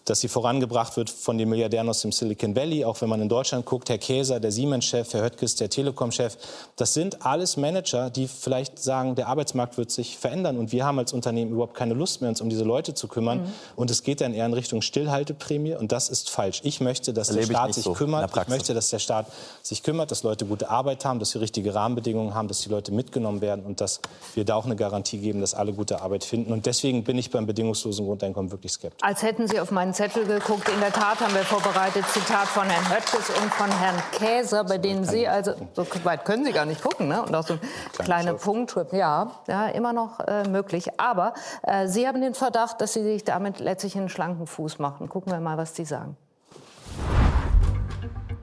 dass sie vorangebracht wird von den Milliardären aus dem Silicon Valley. Auch wenn man in Deutschland guckt, Herr Käser, der Siemens-Chef, Herr Höttges, der Telekom-Chef, das sind alles Manager, die vielleicht sagen, der Arbeitsmarkt wird sich verändern und wir haben als Unternehmen überhaupt keine Lust mehr, uns um diese Leute zu kümmern. Mhm. Und es geht dann eher in Richtung Stillhalteprämie und das ist falsch. Ich möchte, dass der Staat sich so kümmert. Ich möchte, dass der Staat sich kümmert, dass Leute gute Arbeit haben, dass wir richtige Rahmenbedingungen haben, dass die Leute mitgenommen werden und dass wir da auch eine Garantie geben, dass alle gute Arbeit finden. Und deswegen bin ich beim bedingungslosen Grundeinkommen wirklich skeptisch. Als hätten Sie auf meinen Zettel geguckt. In der Tat haben wir vorbereitet Zitat von Herrn Höttges und von Herrn Käser, bei denen Sie also so weit können Sie gar nicht gucken, ne? Und auch so ein kleine Punkt, ja, ja, immer noch äh, möglich. Aber äh, Sie haben den Verdacht, dass Sie sich damit letztlich einen schlanken Fuß machen. Gucken wir mal, was die sagen.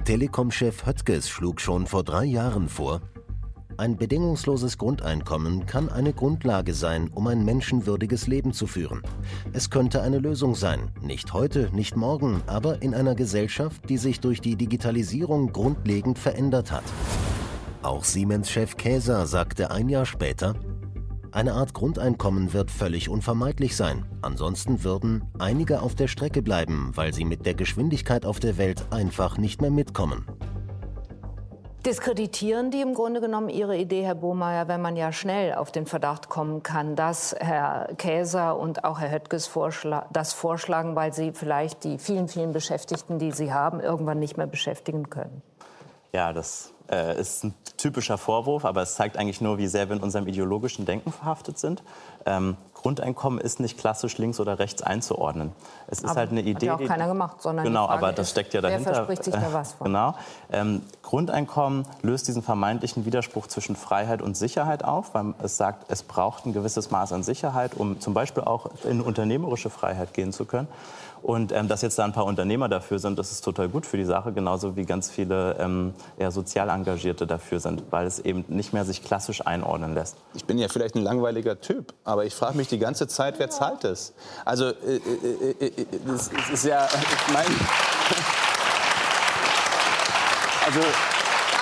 Telekom-Chef Höttges schlug schon vor drei Jahren vor, ein bedingungsloses Grundeinkommen kann eine Grundlage sein, um ein menschenwürdiges Leben zu führen. Es könnte eine Lösung sein, nicht heute, nicht morgen, aber in einer Gesellschaft, die sich durch die Digitalisierung grundlegend verändert hat. Auch Siemens-Chef Käser sagte ein Jahr später, eine Art Grundeinkommen wird völlig unvermeidlich sein. Ansonsten würden einige auf der Strecke bleiben, weil sie mit der Geschwindigkeit auf der Welt einfach nicht mehr mitkommen. Diskreditieren die im Grunde genommen Ihre Idee, Herr Bohmeier, wenn man ja schnell auf den Verdacht kommen kann, dass Herr Käser und auch Herr Höttges vorschla das vorschlagen, weil sie vielleicht die vielen, vielen Beschäftigten, die sie haben, irgendwann nicht mehr beschäftigen können? Ja, das äh, ist ein typischer Vorwurf, aber es zeigt eigentlich nur, wie sehr wir in unserem ideologischen Denken verhaftet sind. Ähm, Grundeinkommen ist nicht klassisch links oder rechts einzuordnen. Es ist aber halt eine Idee. Hat ja auch keiner gemacht, sondern genau, aber das ist, steckt ja dahinter. Wer verspricht sich da was von? <laughs> Genau. Ähm, Grundeinkommen löst diesen vermeintlichen Widerspruch zwischen Freiheit und Sicherheit auf, weil es sagt, es braucht ein gewisses Maß an Sicherheit, um zum Beispiel auch in unternehmerische Freiheit gehen zu können. Und ähm, dass jetzt da ein paar Unternehmer dafür sind, das ist total gut für die Sache, genauso wie ganz viele ähm, eher sozial Engagierte dafür sind, weil es eben nicht mehr sich klassisch einordnen lässt. Ich bin ja vielleicht ein langweiliger Typ, aber ich frage mich die ganze Zeit, wer zahlt das? Also, äh, äh, äh, äh das ist ja, ich meine... Also,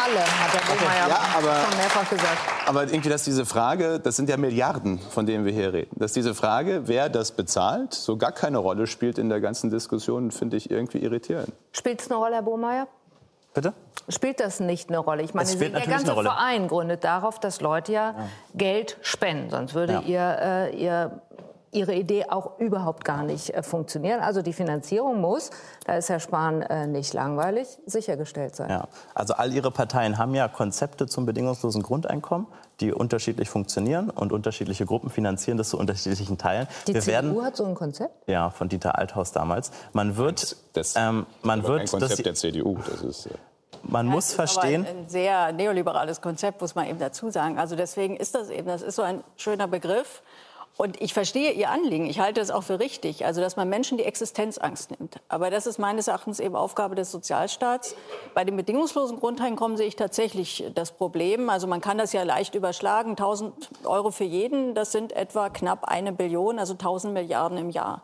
alle, hat der Bohmeier ja, aber, schon mehrfach gesagt. Aber irgendwie, dass diese Frage, das sind ja Milliarden, von denen wir hier reden, dass diese Frage, wer das bezahlt, so gar keine Rolle spielt in der ganzen Diskussion, finde ich irgendwie irritierend. Spielt es eine Rolle, Herr Bohmeier? Bitte? Spielt das nicht eine Rolle? Ich meine, der ganze Verein gründet darauf, dass Leute ja, ja. Geld spenden. Sonst würde ja. ihr, äh, ihr ihre Idee auch überhaupt gar nicht äh, funktionieren. Also die Finanzierung muss, da ist Herr Spahn äh, nicht langweilig, sichergestellt sein. Ja. Also all Ihre Parteien haben ja Konzepte zum bedingungslosen Grundeinkommen, die unterschiedlich funktionieren und unterschiedliche Gruppen finanzieren das zu unterschiedlichen Teilen. Die Wir CDU werden, hat so ein Konzept? Ja, von Dieter Althaus damals. Man wird, das, ähm, man wird ein Konzept das, der CDU. Das ist, äh man das muss verstehen. ein sehr neoliberales Konzept, muss man eben dazu sagen. Also deswegen ist das eben, das ist so ein schöner Begriff. Und ich verstehe Ihr Anliegen. Ich halte es auch für richtig, also dass man Menschen die Existenzangst nimmt. Aber das ist meines Erachtens eben Aufgabe des Sozialstaats. Bei dem bedingungslosen Grundeinkommen sehe ich tatsächlich das Problem. Also man kann das ja leicht überschlagen. 1000 Euro für jeden, das sind etwa knapp eine Billion, also 1000 Milliarden im Jahr.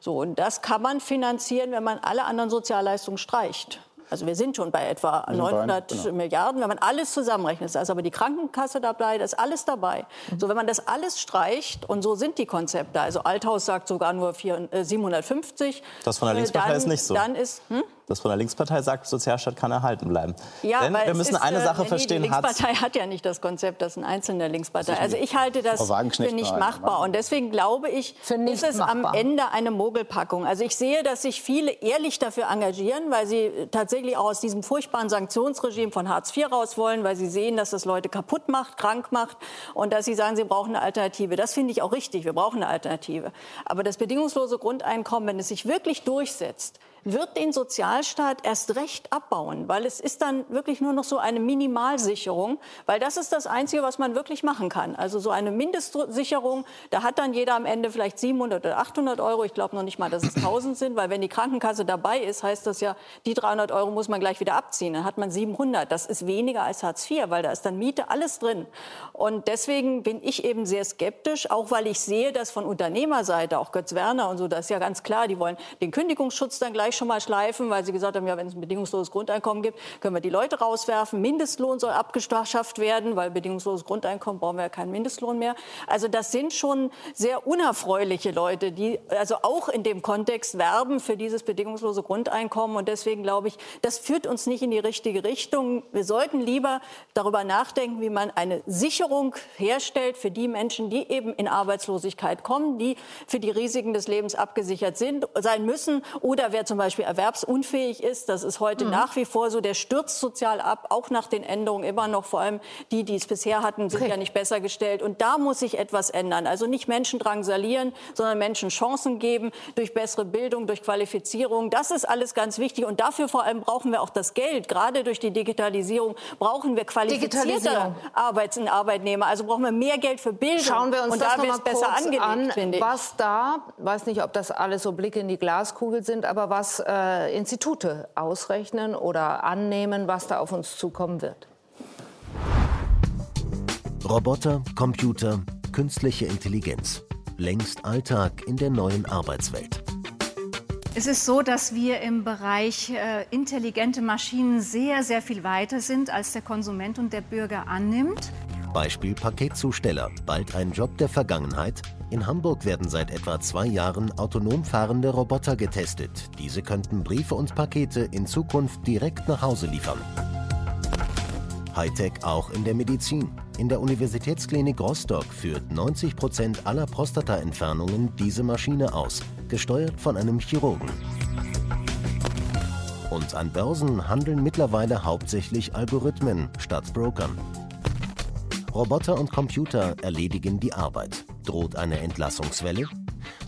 So, und das kann man finanzieren, wenn man alle anderen Sozialleistungen streicht. Also wir sind schon bei etwa 900 genau. Milliarden, wenn man alles zusammenrechnet. Da ist aber die Krankenkasse dabei, da ist alles dabei. Mhm. So, wenn man das alles streicht, und so sind die Konzepte, also Althaus sagt sogar nur 4, äh, 750. Das von der Linkspartei dann, ist nicht so. Dann ist, hm? Das von der Linkspartei sagt, Sozialstaat kann erhalten bleiben. Ja, Denn wir müssen ist, eine äh, Sache nee, verstehen. Die Linkspartei hat ja nicht das Konzept, das ist ein einzelner Linkspartei. Also ich halte das für nicht machbar. Und deswegen glaube ich, ist es am Ende eine Mogelpackung. Also ich sehe, dass sich viele ehrlich dafür engagieren, weil sie tatsächlich auch aus diesem furchtbaren Sanktionsregime von Hartz IV raus wollen, weil sie sehen, dass das Leute kaputt macht, krank macht und dass sie sagen, sie brauchen eine Alternative. Das finde ich auch richtig. Wir brauchen eine Alternative. Aber das bedingungslose Grundeinkommen, wenn es sich wirklich durchsetzt, wird den Sozialstaat erst recht abbauen, weil es ist dann wirklich nur noch so eine Minimalsicherung, weil das ist das Einzige, was man wirklich machen kann. Also so eine Mindestsicherung, da hat dann jeder am Ende vielleicht 700 oder 800 Euro. Ich glaube noch nicht mal, dass es 1000 sind, weil wenn die Krankenkasse dabei ist, heißt das ja, die 300 Euro muss man gleich wieder abziehen. Dann hat man 700. Das ist weniger als Hartz IV, weil da ist dann Miete, alles drin. Und deswegen bin ich eben sehr skeptisch, auch weil ich sehe, dass von Unternehmerseite, auch Götz Werner und so, das ist ja ganz klar, die wollen den Kündigungsschutz dann gleich schon mal schleifen, weil sie gesagt haben, ja, wenn es ein bedingungsloses Grundeinkommen gibt, können wir die Leute rauswerfen. Mindestlohn soll abgeschafft werden, weil bedingungsloses Grundeinkommen brauchen wir ja keinen Mindestlohn mehr. Also das sind schon sehr unerfreuliche Leute, die also auch in dem Kontext werben für dieses bedingungslose Grundeinkommen. Und deswegen glaube ich, das führt uns nicht in die richtige Richtung. Wir sollten lieber darüber nachdenken, wie man eine Sicherung herstellt für die Menschen, die eben in Arbeitslosigkeit kommen, die für die Risiken des Lebens abgesichert sind, sein müssen. Oder wer zum Beispiel erwerbsunfähig ist, das ist heute mhm. nach wie vor so, der stürzt sozial ab, auch nach den Änderungen immer noch. Vor allem die, die es bisher hatten, sind okay. ja nicht besser gestellt. Und da muss sich etwas ändern. Also nicht Menschen drangsalieren, sondern Menschen Chancen geben durch bessere Bildung, durch Qualifizierung. Das ist alles ganz wichtig. Und dafür vor allem brauchen wir auch das Geld. Gerade durch die Digitalisierung brauchen wir qualifizierte Arbeits- und Arbeitnehmer. Also brauchen wir mehr Geld für Bildung. Schauen wir uns und das da noch besser angelegt, an, was da, weiß nicht, ob das alles so Blicke in die Glaskugel sind, aber was äh, Institute ausrechnen oder annehmen, was da auf uns zukommen wird. Roboter, Computer, künstliche Intelligenz. Längst Alltag in der neuen Arbeitswelt. Es ist so, dass wir im Bereich äh, intelligente Maschinen sehr, sehr viel weiter sind, als der Konsument und der Bürger annimmt. Beispiel Paketzusteller, bald ein Job der Vergangenheit. In Hamburg werden seit etwa zwei Jahren autonom fahrende Roboter getestet. Diese könnten Briefe und Pakete in Zukunft direkt nach Hause liefern. Hightech auch in der Medizin. In der Universitätsklinik Rostock führt 90 Prozent aller Prostataentfernungen diese Maschine aus, gesteuert von einem Chirurgen. Und an Börsen handeln mittlerweile hauptsächlich Algorithmen statt Brokern. Roboter und Computer erledigen die Arbeit. Droht eine Entlassungswelle?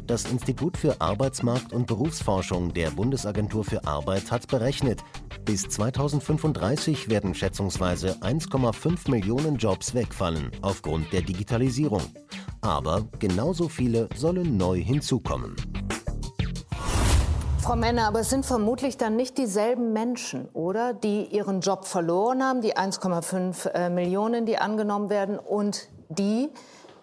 Das Institut für Arbeitsmarkt- und Berufsforschung der Bundesagentur für Arbeit hat berechnet, bis 2035 werden schätzungsweise 1,5 Millionen Jobs wegfallen aufgrund der Digitalisierung. Aber genauso viele sollen neu hinzukommen. Frau Männer, aber es sind vermutlich dann nicht dieselben Menschen, oder? Die ihren Job verloren haben, die 1,5 äh, Millionen, die angenommen werden, und die,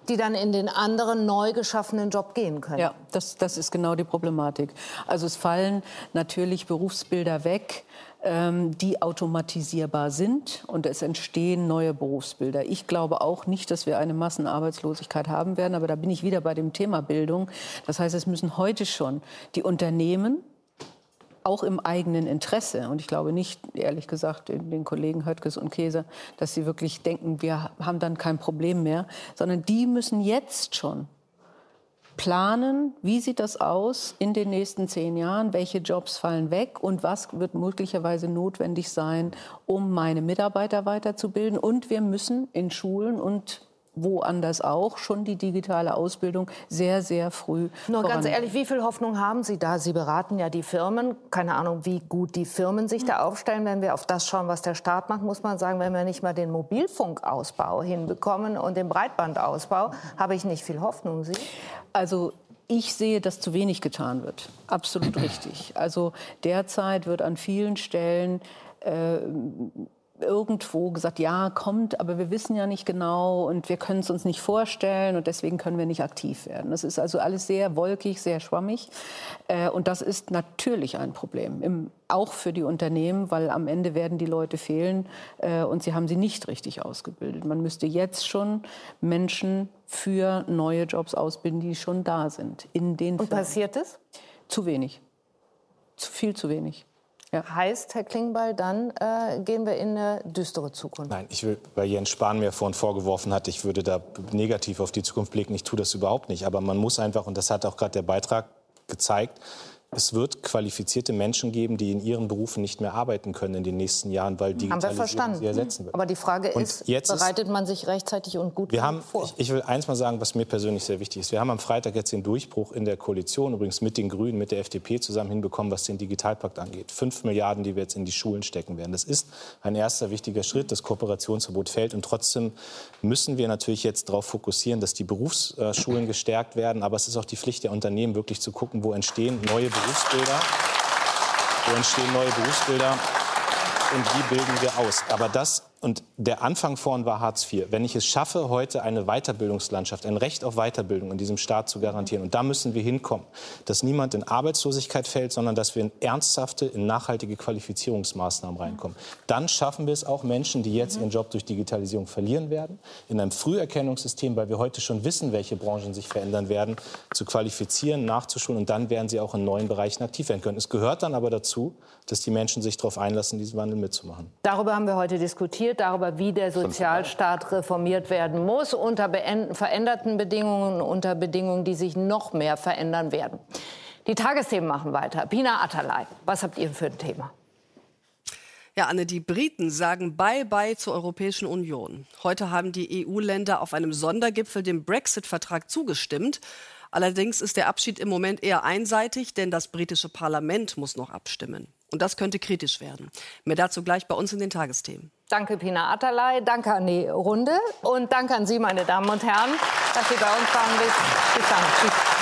die dann in den anderen neu geschaffenen Job gehen können. Ja, das, das ist genau die Problematik. Also es fallen natürlich Berufsbilder weg, ähm, die automatisierbar sind und es entstehen neue Berufsbilder. Ich glaube auch nicht, dass wir eine Massenarbeitslosigkeit haben werden, aber da bin ich wieder bei dem Thema Bildung. Das heißt, es müssen heute schon die Unternehmen auch im eigenen Interesse. Und ich glaube nicht, ehrlich gesagt, den Kollegen Höttges und Käse, dass sie wirklich denken, wir haben dann kein Problem mehr, sondern die müssen jetzt schon planen, wie sieht das aus in den nächsten zehn Jahren, welche Jobs fallen weg und was wird möglicherweise notwendig sein, um meine Mitarbeiter weiterzubilden. Und wir müssen in Schulen und woanders auch schon die digitale Ausbildung sehr, sehr früh. Nur ganz ehrlich, wie viel Hoffnung haben Sie da? Sie beraten ja die Firmen. Keine Ahnung, wie gut die Firmen sich da aufstellen. Wenn wir auf das schauen, was der Staat macht, muss man sagen, wenn wir nicht mal den Mobilfunkausbau hinbekommen und den Breitbandausbau, habe ich nicht viel Hoffnung. Sie? Also ich sehe, dass zu wenig getan wird. Absolut <clears throat> richtig. Also derzeit wird an vielen Stellen äh, irgendwo gesagt, ja, kommt, aber wir wissen ja nicht genau und wir können es uns nicht vorstellen und deswegen können wir nicht aktiv werden. Das ist also alles sehr wolkig, sehr schwammig äh, und das ist natürlich ein Problem, im, auch für die Unternehmen, weil am Ende werden die Leute fehlen äh, und sie haben sie nicht richtig ausgebildet. Man müsste jetzt schon Menschen für neue Jobs ausbilden, die schon da sind. In den und passiert es? Zu wenig. Zu viel zu wenig. Ja. Heißt, Herr Klingbeil, dann äh, gehen wir in eine düstere Zukunft. Nein, ich will, weil Jens Spahn mir vorhin vorgeworfen hat, ich würde da negativ auf die Zukunft blicken. Ich tue das überhaupt nicht. Aber man muss einfach, und das hat auch gerade der Beitrag gezeigt, es wird qualifizierte Menschen geben, die in ihren Berufen nicht mehr arbeiten können in den nächsten Jahren, weil Digitalisierung sie ersetzen wird. Aber die Frage und ist, bereitet man sich rechtzeitig und gut wir haben, vor? Ich, ich, will eins mal sagen, was mir persönlich sehr wichtig ist. Wir haben am Freitag jetzt den Durchbruch in der Koalition, übrigens mit den Grünen, mit der FDP zusammen hinbekommen, was den Digitalpakt angeht. Fünf Milliarden, die wir jetzt in die Schulen stecken werden. Das ist ein erster wichtiger Schritt. Das Kooperationsverbot fällt. Und trotzdem müssen wir natürlich jetzt darauf fokussieren, dass die Berufsschulen gestärkt werden. Aber es ist auch die Pflicht der Unternehmen, wirklich zu gucken, wo entstehen neue Berufsbilder. Wo entstehen neue Berufsbilder und wie bilden wir aus? Aber das und der Anfang vorn war Hartz IV. Wenn ich es schaffe, heute eine Weiterbildungslandschaft, ein Recht auf Weiterbildung in diesem Staat zu garantieren, und da müssen wir hinkommen, dass niemand in Arbeitslosigkeit fällt, sondern dass wir in ernsthafte, in nachhaltige Qualifizierungsmaßnahmen reinkommen. Dann schaffen wir es auch, Menschen, die jetzt ihren Job durch Digitalisierung verlieren werden, in einem Früherkennungssystem, weil wir heute schon wissen, welche Branchen sich verändern werden, zu qualifizieren, nachzuschulen und dann werden sie auch in neuen Bereichen aktiv werden können. Es gehört dann aber dazu, dass die Menschen sich darauf einlassen, diesen Wandel mitzumachen. Darüber haben wir heute diskutiert diskutiert darüber, wie der Sozialstaat reformiert werden muss, unter veränderten Bedingungen, unter Bedingungen, die sich noch mehr verändern werden. Die Tagesthemen machen weiter. Pina Atalay, was habt ihr für ein Thema? Ja, Anne, die Briten sagen Bye-bye zur Europäischen Union. Heute haben die EU-Länder auf einem Sondergipfel dem Brexit-Vertrag zugestimmt. Allerdings ist der Abschied im Moment eher einseitig, denn das britische Parlament muss noch abstimmen. Und das könnte kritisch werden. Mehr dazu gleich bei uns in den Tagesthemen. Danke, Pina Atalay. Danke an die Runde. Und danke an Sie, meine Damen und Herren, dass Sie bei uns waren. Bis, dann. Tschüss.